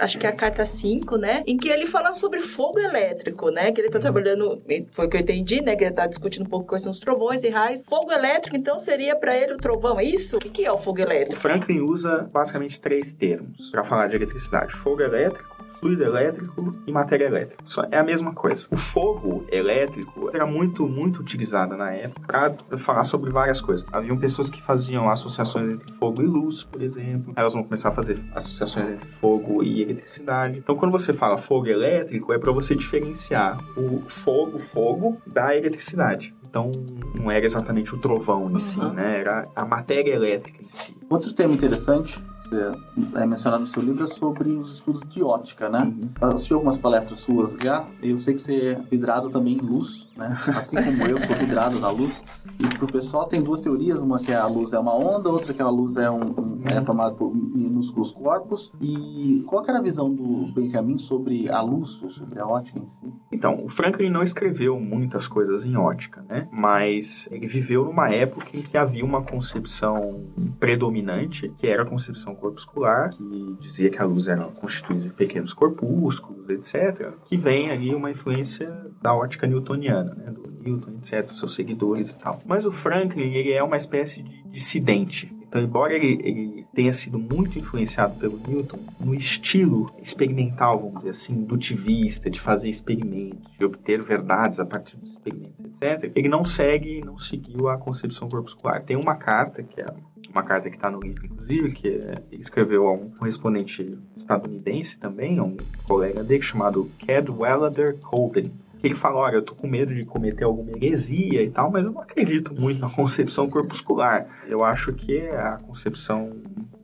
acho que é a carta 5, né? Em que ele fala sobre fogo elétrico, né? Que ele tá uhum. trabalhando, foi o que eu entendi, né? Que ele tá discutindo um pouco quais são os trovões e raios. Fogo elétrico, então, seria para ele o trovão, é isso? O que, que é o fogo elétrico? O Franklin usa basicamente três termos para falar de eletricidade: fogo elétrico, fluido elétrico e matéria elétrica. Só é a mesma coisa. O fogo elétrico era muito, muito utilizado na época para falar sobre várias coisas. Haviam pessoas que faziam associações entre fogo e luz, por exemplo. Elas vão começar a fazer associações entre fogo e eletricidade. Então, quando você fala fogo elétrico, é para você diferenciar o fogo, fogo da eletricidade. Então, não era exatamente o trovão em uhum. si, né? Era a matéria elétrica em si. Outro tema interessante você é mencionado no seu livro é sobre os estudos de ótica, né? Uhum. Assisti algumas palestras suas já. Eu sei que você é vidrado também em luz, né? Assim como eu sou vidrado na luz. E pro pessoal tem duas teorias, uma que é a luz é uma onda, outra que a luz é um, um é uhum. formada por minúsculos corpos. E qual era a visão do Benjamin sobre a luz, ou sobre a ótica em si? Então, o Franklin não escreveu muitas coisas em ótica, né? Mas ele viveu numa época em que havia uma concepção predominante, que era a concepção corpuscular, que dizia que a luz era constituída de pequenos corpúsculos, etc., que vem ali uma influência da ótica newtoniana, né? do Newton, etc., seus seguidores e tal. Mas o Franklin, ele é uma espécie de dissidente Então, embora ele, ele tenha sido muito influenciado pelo Newton, no estilo experimental, vamos dizer assim, indutivista, de fazer experimentos, de obter verdades a partir dos experimentos, etc., ele não segue, não seguiu a concepção corpuscular. Tem uma carta, que é uma carta que está no livro, inclusive, que é, ele escreveu a um correspondente estadunidense também, a um colega dele, chamado Cadwallader Colden, ele fala, olha, eu tô com medo de cometer alguma heresia e tal, mas eu não acredito muito na concepção corpuscular. Eu acho que a concepção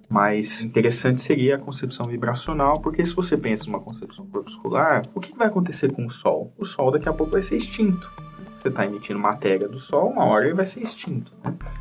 mais interessante seria a concepção vibracional, porque se você pensa numa concepção corpuscular, o que vai acontecer com o Sol? O Sol daqui a pouco vai ser extinto. Você está emitindo matéria do Sol, uma hora ele vai ser extinto.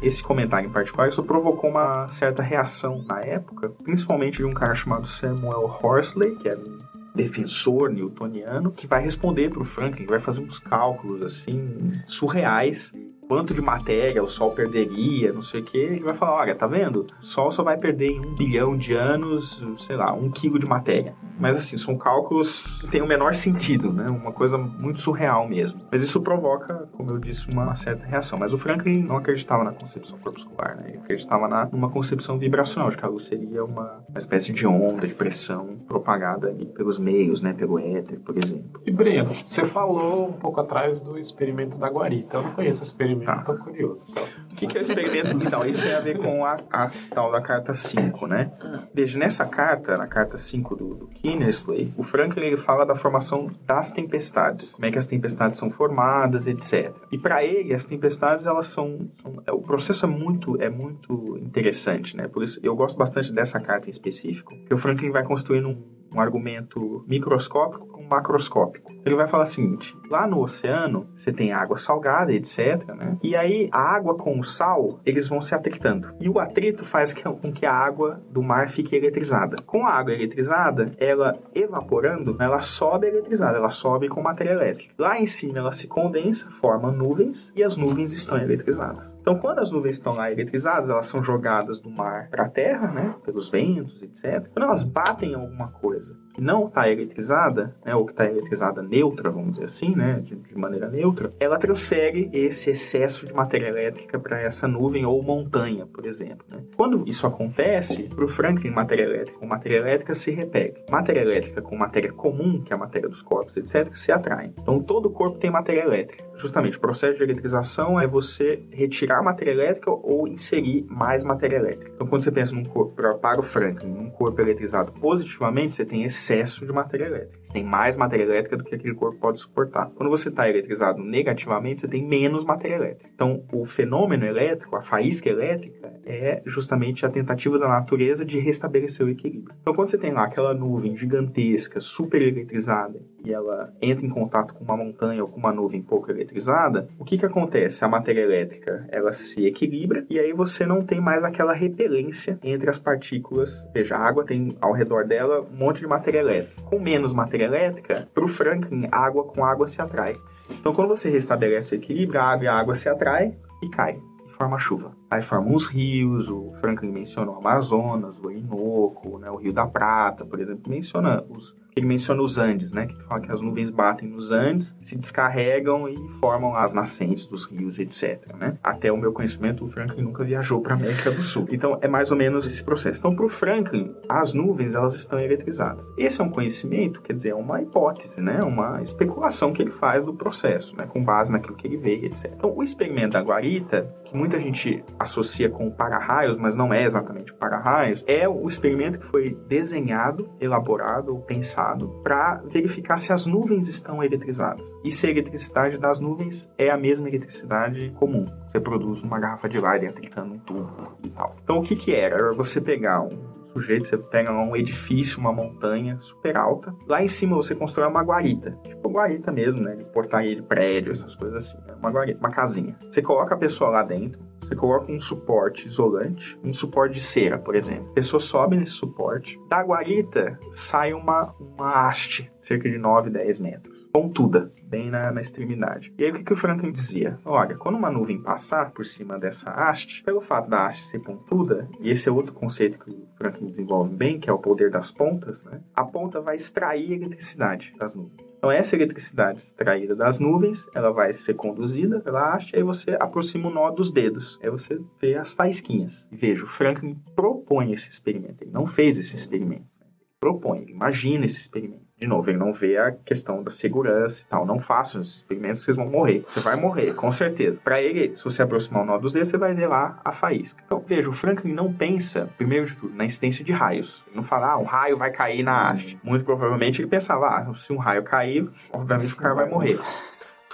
Esse comentário em particular isso provocou uma certa reação na época, principalmente de um cara chamado Samuel Horsley, que era um defensor newtoniano, que vai responder para o Franklin, vai fazer uns cálculos assim surreais quanto de matéria o Sol perderia, não sei o que, ele vai falar, olha, tá vendo? O Sol só vai perder em um bilhão de anos, sei lá, um quilo de matéria. Mas assim, são cálculos que têm o menor sentido, né? Uma coisa muito surreal mesmo. Mas isso provoca, como eu disse, uma certa reação. Mas o Franklin não acreditava na concepção corpuscular, né? Ele acreditava na, numa concepção vibracional, de que a luz seria uma, uma espécie de onda de pressão propagada ali pelos meios, né? Pelo éter, por exemplo. E Breno, você falou um pouco atrás do experimento da guarita. Eu não conheço o experimento, Tá. estou curioso. Só. O que, que é o experimento? Então, isso tem a ver com a, a tal da carta 5, né? Veja, nessa carta, na carta 5 do, do Kinnersley, o Franklin ele fala da formação das tempestades, como é que as tempestades são formadas, etc. E para ele, as tempestades, elas são, são- é, o processo é muito, é muito interessante, né? Por isso, eu gosto bastante dessa carta em específico, que o Franklin vai construindo um, um argumento microscópico com macroscópico. Ele vai falar o seguinte: lá no oceano você tem água salgada, etc. Né? E aí a água com o sal eles vão se atritando. E o atrito faz com que a água do mar fique eletrizada. Com a água eletrizada, ela evaporando, ela sobe eletrizada, ela sobe com matéria elétrica. Lá em cima ela se condensa, forma nuvens e as nuvens estão eletrizadas. Então quando as nuvens estão lá eletrizadas, elas são jogadas do mar para a terra, né? Pelos ventos, etc. Quando elas batem em alguma coisa não está eletrizada, né, ou que está eletrizada neutra, vamos dizer assim, né, de, de maneira neutra, ela transfere esse excesso de matéria elétrica para essa nuvem ou montanha, por exemplo. né. Quando isso acontece, para o Franklin, matéria elétrica com matéria elétrica se repele. Matéria elétrica com matéria comum, que é a matéria dos corpos, etc., se atraem. Então todo corpo tem matéria elétrica. Justamente, o processo de eletrização é você retirar matéria elétrica ou inserir mais matéria elétrica. Então quando você pensa num corpo, para o Franklin, num corpo eletrizado positivamente, você tem excesso de matéria elétrica. Você tem mais matéria elétrica do que aquele corpo pode suportar. Quando você está eletrizado negativamente, você tem menos matéria elétrica. Então, o fenômeno elétrico, a faísca elétrica, é justamente a tentativa da natureza de restabelecer o equilíbrio. Então, quando você tem lá aquela nuvem gigantesca, super eletrizada, e ela entra em contato com uma montanha ou com uma nuvem pouco eletrizada, o que que acontece? A matéria elétrica, ela se equilibra, e aí você não tem mais aquela repelência entre as partículas. Veja, a água tem ao redor dela um monte de matéria elétrica. Com menos matéria elétrica, para o Franklin, água com água se atrai. Então, quando você restabelece o equilíbrio, a água e a água se atraem e caem e forma chuva. Aí formam os rios, o Franklin menciona o Amazonas, o Orinoco, né, o Rio da Prata, por exemplo, menciona os ele menciona os Andes, né? Que fala que as nuvens batem nos Andes, se descarregam e formam as nascentes dos rios, etc. Né? Até o meu conhecimento, o Franklin nunca viajou para América do Sul. Então é mais ou menos esse processo. Então, para o Franklin, as nuvens elas estão eletrizadas. Esse é um conhecimento, quer dizer, é uma hipótese, né? Uma especulação que ele faz do processo, né? Com base naquilo que ele vê, etc. Então, o experimento da guarita, que muita gente associa com para-raios, mas não é exatamente o para-raios, é o experimento que foi desenhado, elaborado pensado para verificar se as nuvens estão eletrizadas. E se a eletricidade das nuvens é a mesma eletricidade comum. Você produz uma garrafa de ar atritando um tubo e tal. Então o que que era? Era você pegar um sujeito, você pega um edifício, uma montanha super alta. Lá em cima você constrói uma guarita. Tipo guarita mesmo, né? De portaria de prédio, essas coisas assim. né? Uma guarita, uma casinha. Você coloca a pessoa lá dentro, você coloca um suporte isolante, um suporte de cera, por exemplo. A pessoa sobe nesse suporte. Da guarita sai uma, uma haste, cerca de 9, 10 metros. Pontuda, bem na, na extremidade. E aí o que, que o Franklin dizia? Olha, quando uma nuvem passar por cima dessa haste, pelo fato da haste ser pontuda, e esse é outro conceito que o Franklin desenvolve bem, que é o poder das pontas, né? A ponta vai extrair eletricidade das nuvens. Então, essa eletricidade extraída das nuvens, ela vai ser conduzida pela haste, aí você aproxima o nó dos dedos. Aí você vê as faísquinhas. Veja, o Franklin propõe esse experimento. Ele não fez esse experimento. Né? Ele propõe, ele imagina esse experimento. De novo, ele não vê a questão da segurança e tal. Não façam esses experimentos, vocês vão morrer. Você vai morrer, com certeza. Para ele, se você aproximar o nó dos dedos, você vai ver lá a faísca. Então, veja, o Franklin não pensa, primeiro de tudo, na incidência de raios. Ele não fala, ah, um raio vai cair na haste. Muito provavelmente ele pensava, ah, se um raio cair, obviamente o cara vai morrer.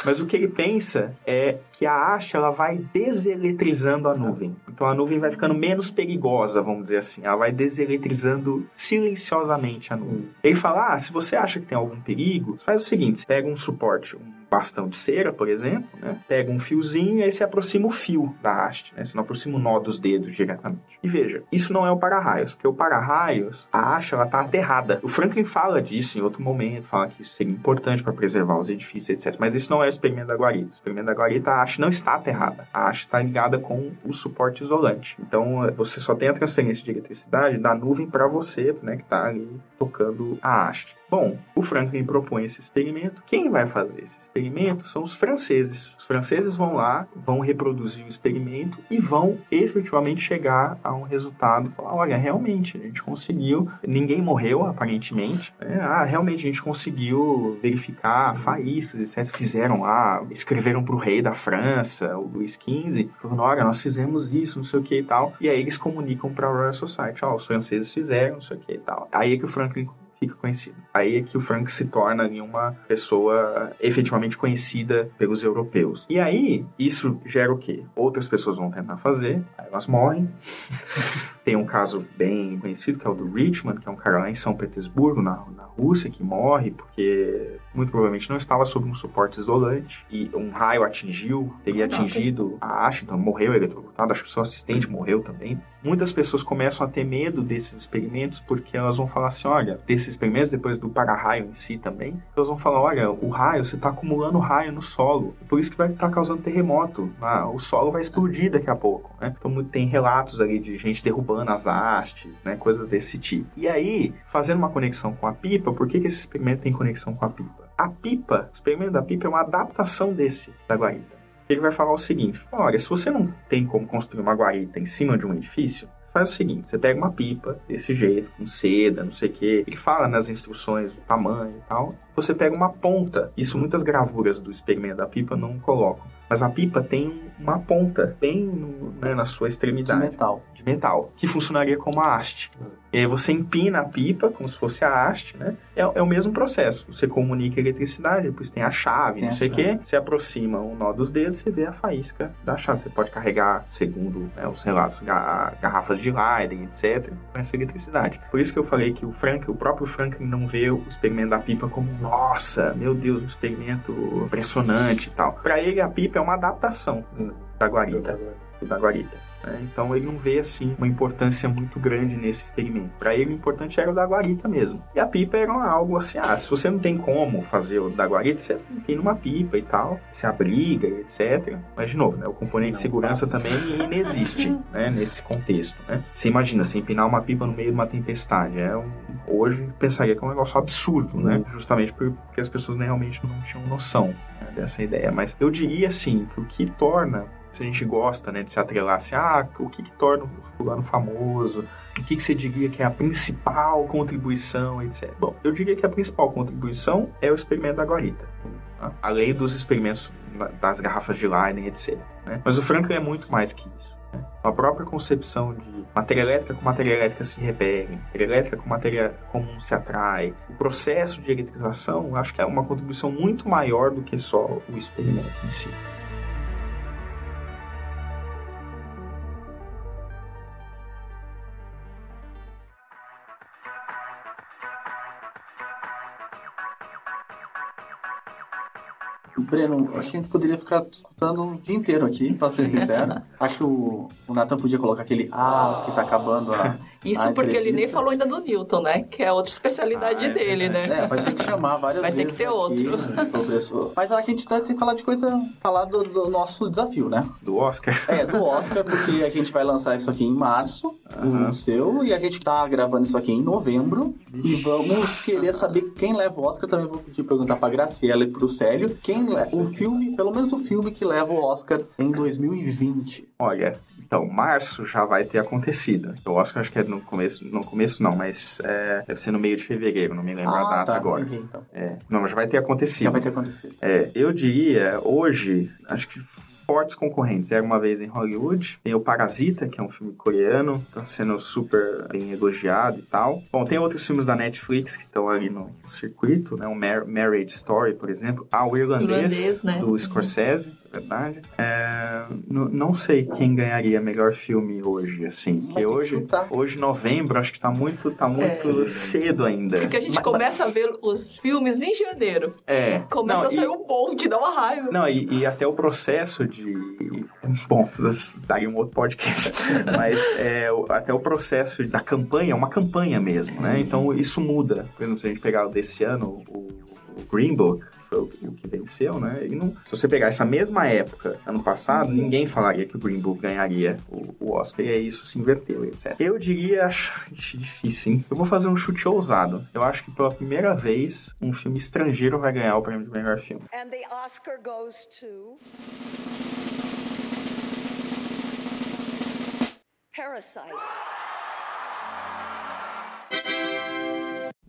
Mas o que ele pensa é que a haste ela vai deseletrizando a nuvem. Então a nuvem vai ficando menos perigosa, vamos dizer assim. Ela vai deseletrizando silenciosamente a nuvem. Ele fala: ah, se você acha que tem algum perigo, faz o seguinte: pega um suporte, um bastão de cera, por exemplo, né? Pega um fiozinho e aí se aproxima o fio da haste, né? Você não aproxima o nó dos dedos diretamente. E veja, isso não é o para-raios, porque o para-raios, a haste, ela tá aterrada. O Franklin fala disso em outro momento, fala que isso seria importante para preservar os edifícios, etc. Mas isso não é o experimento da guarita. O experimento da guarita, a haste não está aterrada. A haste está ligada com o suporte isolante. Então, você só tem a transferência de eletricidade da nuvem para você, né, que está ali tocando a haste. Bom, o Franklin propõe esse experimento. Quem vai fazer esse experimento são os franceses. Os franceses vão lá, vão reproduzir o experimento e vão efetivamente chegar a um resultado. Falar, olha, realmente, a gente conseguiu. Ninguém morreu, aparentemente. Né? Ah, realmente, a gente conseguiu verificar faíscas, etc. Fizeram lá, escreveram para o rei da França, o Luís XV, falando, olha, nós fizemos isso, não sei o que e tal. E aí eles comunicam para a Royal Society, ó, oh, os franceses fizeram, não sei o que e tal. Aí é que o Franklin fica conhecido. Aí é que o Frank se torna uma pessoa efetivamente conhecida pelos europeus. E aí, isso gera o quê? Outras pessoas vão tentar fazer, aí elas morrem. *laughs* Tem um caso bem conhecido, que é o do Richmond, que é um cara lá em São Petersburgo, na, na Rússia, que morre porque muito provavelmente não estava sob um suporte isolante e um raio atingiu, teria atingido a haste, então morreu eletrocutado, acho que o seu assistente morreu também. Muitas pessoas começam a ter medo desses experimentos porque elas vão falar assim, olha, desses experimentos, depois do para-raio em si também, elas vão falar, olha, o raio, você está acumulando raio no solo, por isso que vai estar tá causando terremoto, ah, o solo vai explodir daqui a pouco, né? Então tem relatos ali de gente derrubando as hastes, né, coisas desse tipo. E aí, fazendo uma conexão com a pipa, por que, que esse experimento tem conexão com a pipa? A pipa, o experimento da pipa é uma adaptação desse da guarita. Ele vai falar o seguinte: olha, se você não tem como construir uma guarita em cima de um edifício, faz o seguinte: você pega uma pipa desse jeito, com seda, não sei o que. Ele fala nas instruções o tamanho e tal. Você pega uma ponta. Isso muitas gravuras do experimento da pipa não colocam. Mas a pipa tem uma ponta bem no, né, na sua extremidade. De metal. De metal. Que funcionaria como uma haste. E aí você empina a pipa como se fosse a haste, né? É, é o mesmo processo. Você comunica a eletricidade, depois tem a chave, tem não sei o quê. Você aproxima o nó dos dedos, você vê a faísca da chave. Você pode carregar, segundo né, os relatos, garrafas de Leiden, etc. com essa eletricidade. Por isso que eu falei que o Frank, o próprio Franklin não vê o experimento da pipa como, nossa, meu Deus, um experimento impressionante e tal. Para ele, a pipa é uma adaptação da guarita. Da guarita. Né? Então ele não vê assim uma importância muito grande nesse experimento. Para ele o importante era o da guarita mesmo. E a pipa era algo assim, ah, se você não tem como fazer o da guarita, você tem uma pipa e tal, se abriga e etc. Mas de novo, né, o componente não de segurança passa. também inexiste, *laughs* né, nesse contexto, né? Você imagina, você empinar uma pipa no meio de uma tempestade, é um, hoje pensaria que é um negócio absurdo, né? Justamente porque as pessoas realmente não tinham noção né, dessa ideia. Mas eu diria assim que o que torna se a gente gosta né, de se atrelar assim, ah, o que, que torna o fulano famoso? O que, que você diria que é a principal contribuição, etc. Bom, eu diria que a principal contribuição é o experimento da guarita. Tá? Além dos experimentos das garrafas de Leiden, etc. Né? Mas o Franklin é muito mais que isso. Né? A própria concepção de matéria elétrica com matéria elétrica se repele, matéria elétrica com matéria comum se atrai, o processo de eletrização, acho que é uma contribuição muito maior do que só o experimento em si. Breno, acho que a gente poderia ficar escutando o dia inteiro aqui, pra ser sincero. acho que o, o Nathan podia colocar aquele ah, que tá acabando a, *laughs* Isso a porque ele nem entrevista. falou ainda do Newton, né? Que é outra especialidade Ah, é dele, né? É, vai ter que chamar várias Vai ter vezes. que ter aqui outro. *laughs* Sobre isso. Mas a gente tá, tem que falar de coisa. Falar do, do nosso desafio, né? Do Oscar. É, do Oscar, porque a gente vai lançar isso aqui em março, Aham. o seu, e a gente tá gravando isso aqui em novembro. E vamos querer saber quem leva o Oscar. Também vou pedir perguntar pra Graciela e pro Célio. Quem le- o filme, pelo menos o filme que leva o Oscar em 2020. Olha, então, março já vai ter acontecido. O Oscar acho que é no começo, no começo não, mas é, deve ser no meio de fevereiro, não me lembro a data tá, agora. errei, então. É, não, já vai ter acontecido. Já vai ter acontecido. É, eu diria, hoje, acho que fortes concorrentes. Era uma vez em Hollywood. Tem o Parasita, que é um filme coreano. Tá sendo super bem elogiado e tal. Bom, tem outros filmes da Netflix que estão ali no circuito, né? O Mar Marriage Story, por exemplo. Ah, o Irlandês, Irlandês, né? do Scorsese, verdade. É, não sei quem ganharia melhor filme hoje, assim. Porque hoje, chutar. hoje, novembro, acho que tá muito, tá muito cedo ainda. Porque a gente Mas- começa a ver os filmes em janeiro. É. Começa Não, a sair e- um monte, dá uma raiva. Não, e, e até o processo de. Bom, daria um outro podcast. *laughs* Mas é, até o processo da campanha é uma campanha mesmo, né? Então isso muda. Por exemplo, se a gente pegar o desse ano, o, Green Book, foi o, que- o que venceu, né? E não, se você pegar essa mesma época, ano passado, ninguém falaria que o Green Book ganharia o, o Oscar. E aí isso se inverteu, etc. Eu diria. *laughs* acho difícil, hein? Eu vou fazer um chute ousado. Eu acho que pela primeira vez, um filme estrangeiro vai ganhar o prêmio de melhor filme. And the Oscar goes to. Parasite.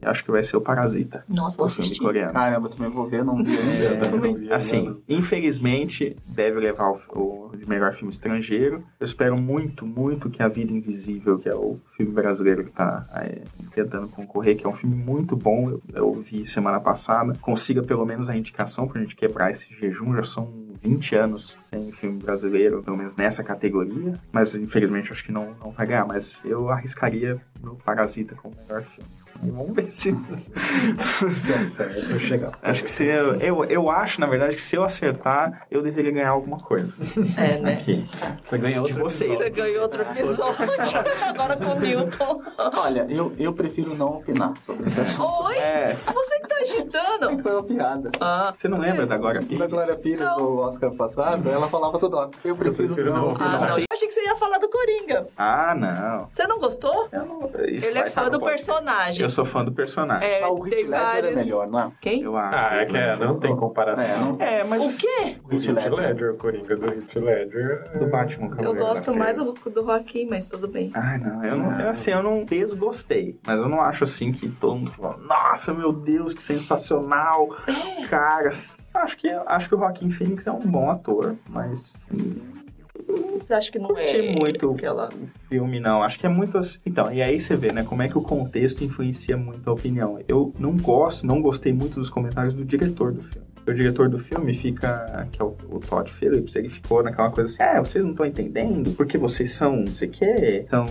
Acho que vai ser o Parasita. Nossa, vou assistir. coreano. Caramba, eu também vou ver, não vi ainda. Eu também não vi Assim, infelizmente, deve levar o, o de melhor filme estrangeiro. Eu espero muito, muito que A Vida Invisível, que é o filme brasileiro que tá é, tentando concorrer, que é um filme muito bom, eu, eu vi semana passada, consiga pelo menos a indicação pra gente quebrar esse jejum. Já são 20 anos sem filme brasileiro, pelo menos nessa categoria. Mas, infelizmente, acho que não, não vai ganhar. Mas eu arriscaria no Parasita como melhor filme. *laughs* Vamos ver se, Se acerta, eu chegar. Acho que se eu, eu, eu acho, na verdade, que se eu acertar, eu deveria ganhar alguma coisa. É, né? Aqui. Você ganha outro De vocês. Você episódio. ganhou outro episódio. *laughs* Agora com o Newton. Olha, eu, eu prefiro não opinar sobre esse assunto. Oi? É, Você que tá agitando? Foi uma piada. Ah, você não lembra da Glória Pires? Da Glória Pires Não. do Oscar passado, ela falava toda hora. Eu prefiro, prefiro não não opinar. ah, não. Eu achei que você ia falar do Coringa. Ah, não. Você não gostou? Eu não isso Ele é fã no do podcast. personagem. Eu sou fã do personagem. É, Ah, o Heath Ledger é melhor, não é? Quem? Eu acho. Ah, é que é, não tem comparação. É, É, mas O assim, quê? O Heath Ledger, o Coringa do Heath Ledger. é- do Batman Eu gosto mais do, do Joaquim, mas tudo bem. Ai, não, eu não, assim, eu não desgostei, mas eu não acho assim que todo mundo fala, nossa, meu Deus, que sensacional, cara, acho que, acho que o Joaquim Phoenix é um bom ator, mas hum, Você acha que não curti é muito aquela... o filme, não. Acho que é muito. assim- Então, e aí você vê, né, como é que o contexto influencia muito a opinião. Eu não gosto, não gostei muito dos comentários do diretor do filme. O diretor do filme fica, que é o, o Todd Phillips, ele ficou naquela coisa assim, é, vocês não estão entendendo, porque vocês são, não sei o quê, são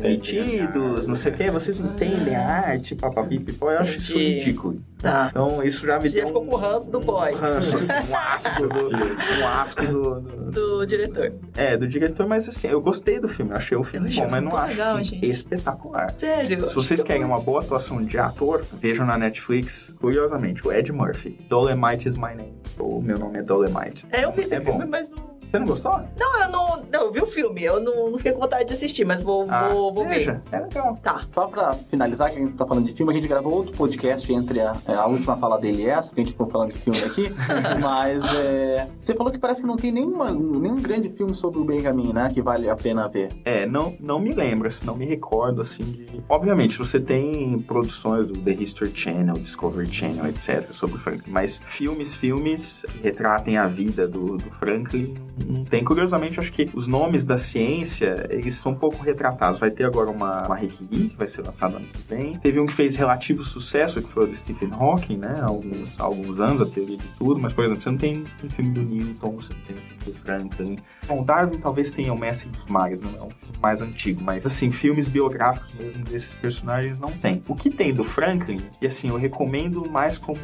metidos, não sei o quê, vocês não entendem a arte, papapi, pipó, eu acho isso ridículo. Tá. Então, isso já me Você já deu ficou com o ranço do boy. um ranço, assim, um asco do, *laughs* um asco do, do- Do diretor. é, do diretor, mas assim, eu gostei do filme, eu achei o filme Eu bom, mas não acho legal, assim, espetacular. Sério? Se vocês querem uma boa atuação de ator, vejam na Netflix, curiosamente, o Ed Murphy. Dolemite is my name. Ou meu nome é Dolemite. É, eu vi esse É filme, bom. mas não... Você não gostou? Não, eu não... Não, eu vi o filme. Eu não, não fiquei com vontade de assistir, mas vou, Ah, vou, vou ver. veja, É legal. Tá. Só pra finalizar, que a gente tá falando de filme, a gente gravou outro podcast entre a, é, a última fala dele e essa, que a gente ficou falando de filme aqui. *laughs* mas é, você falou que parece que não tem nenhuma, nenhum grande filme sobre o Benjamin, né? Que vale a pena ver. É, não, não me lembro, assim, não me recordo, assim, de... Obviamente, você tem produções do The History Channel, Discovery Channel, etc., sobre o Franklin, mas filmes, filmes retratem a vida do, do Franklin, não tem. Curiosamente, acho que os nomes da ciência, eles são um pouco retratados. Vai ter agora uma, uma que vai ser lançada ano que vem. Teve um que fez relativo sucesso, que foi o do Stephen Hawking, né, alguns, alguns anos, a teoria de tudo, mas, por exemplo, você não tem um filme do Newton, você não tem um filme do Franklin, Bom, Darwin talvez tenha o Mestre dos Mares, não é um filme mais antigo, mas assim, filmes biográficos mesmo desses personagens não tem. O que tem do Franklin, e assim, eu recomendo mais como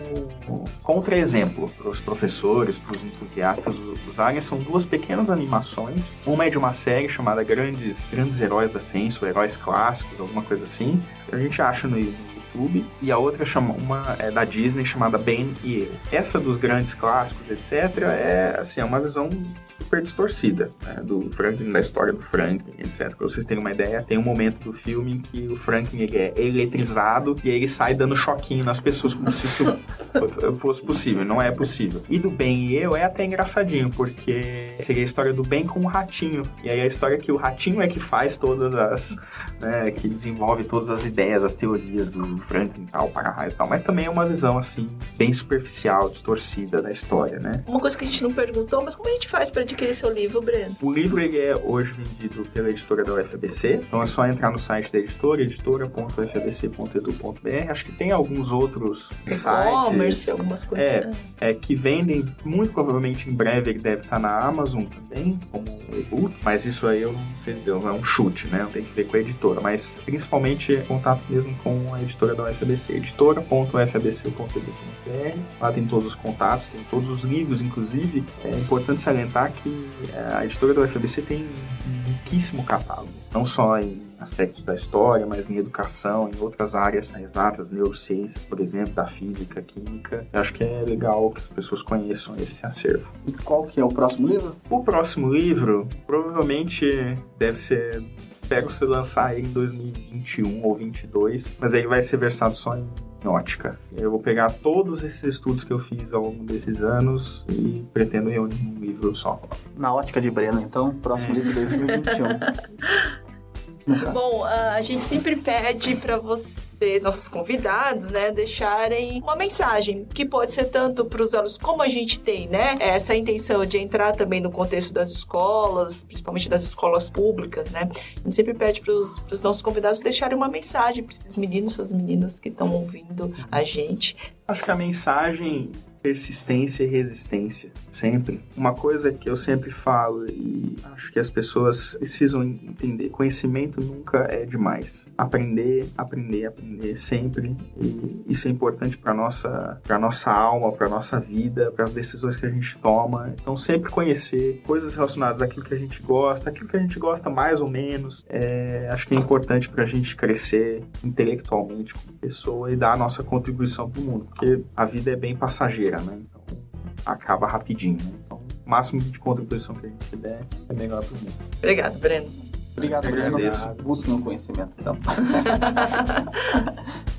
contra-exemplo para os professores, para os entusiastas usarem, são duas pequenas animações. Uma é de uma série chamada Grandes, Grandes Heróis da Ciência, ou Heróis Clássicos, alguma coisa assim. A gente acha no, E a outra chama, uma é da Disney chamada Ben e Eu. Essa dos grandes clássicos, etc., é assim, é uma visão super distorcida né, do Franklin, da história do Franklin, etc. Pra vocês terem uma ideia, tem um momento do filme em que o Franklin ele é eletrizado e ele sai dando choquinho nas pessoas, como se isso fosse, possível. Não é possível. E do Ben e eu é até engraçadinho, porque seria a história do Ben com o ratinho. E aí a história é que o ratinho é que faz todas as. Né, que desenvolve todas as ideias, as teorias do Franklin e tal, para-raios e tal. Mas também é uma visão, assim, bem superficial, distorcida da história, né? Uma coisa que a gente não perguntou, mas como a gente faz para adquirir seu livro, Breno? O livro ele é hoje vendido pela editora da UFABC, então é só entrar no site da editora, editora.ufabc.edu.br. Acho que tem alguns outros E-commerce, sites algumas coisas. É. né? é, que vendem, muito provavelmente em breve ele deve estar na Amazon também, como e-book, mas isso aí eu não sei dizer, é um chute, né? Tem que ver com a editora, mas principalmente é contato mesmo com a editora da UFABC, editora.ufabc.edu.br. Lá tem todos os contatos, tem todos os livros, inclusive. É importante salientar que é, a editora da UFABC tem um riquíssimo catálogo, não só em aspectos da história, mas em educação, em outras áreas exatas, neurociências, por exemplo, da física, química. Eu acho que é legal que as pessoas conheçam esse acervo. E qual que é o próximo livro? O próximo livro provavelmente deve ser. Espero se lançar ele em 2021 ou 2022, mas ele vai ser versado só em ótica. Eu vou pegar todos esses estudos que eu fiz ao longo desses anos e pretendo reunir num livro só. Na ótica de Breno, então, próximo livro 2021. *laughs* Bom, ah, a gente sempre pede para você, nossos convidados, né, deixarem uma mensagem que pode ser tanto para os alunos como a gente tem, né, essa intenção de entrar também no contexto das escolas, principalmente das escolas públicas, né. A gente sempre pede para os nossos convidados deixarem uma mensagem para esses meninos, essas meninas que estão ouvindo a gente. Acho que a mensagem persistência e resistência, sempre. Uma coisa que eu sempre falo e acho que as pessoas precisam entender, conhecimento nunca é demais. Aprender, aprender, aprender sempre. E isso é importante para nossa, para nossa alma, para nossa vida, para as decisões que a gente toma. Então sempre conhecer coisas relacionadas àquilo que a gente gosta, aquilo que a gente gosta mais ou menos. É, acho que é importante para a gente crescer intelectualmente como pessoa e dar a nossa contribuição para o mundo, porque a vida é bem passageira né? Então acaba rapidinho. Né? Então, o máximo de contribuição que a gente der é melhor para o mundo. Obrigado, Breno. Obrigado, Breno. Busquem o conhecimento, então. *laughs*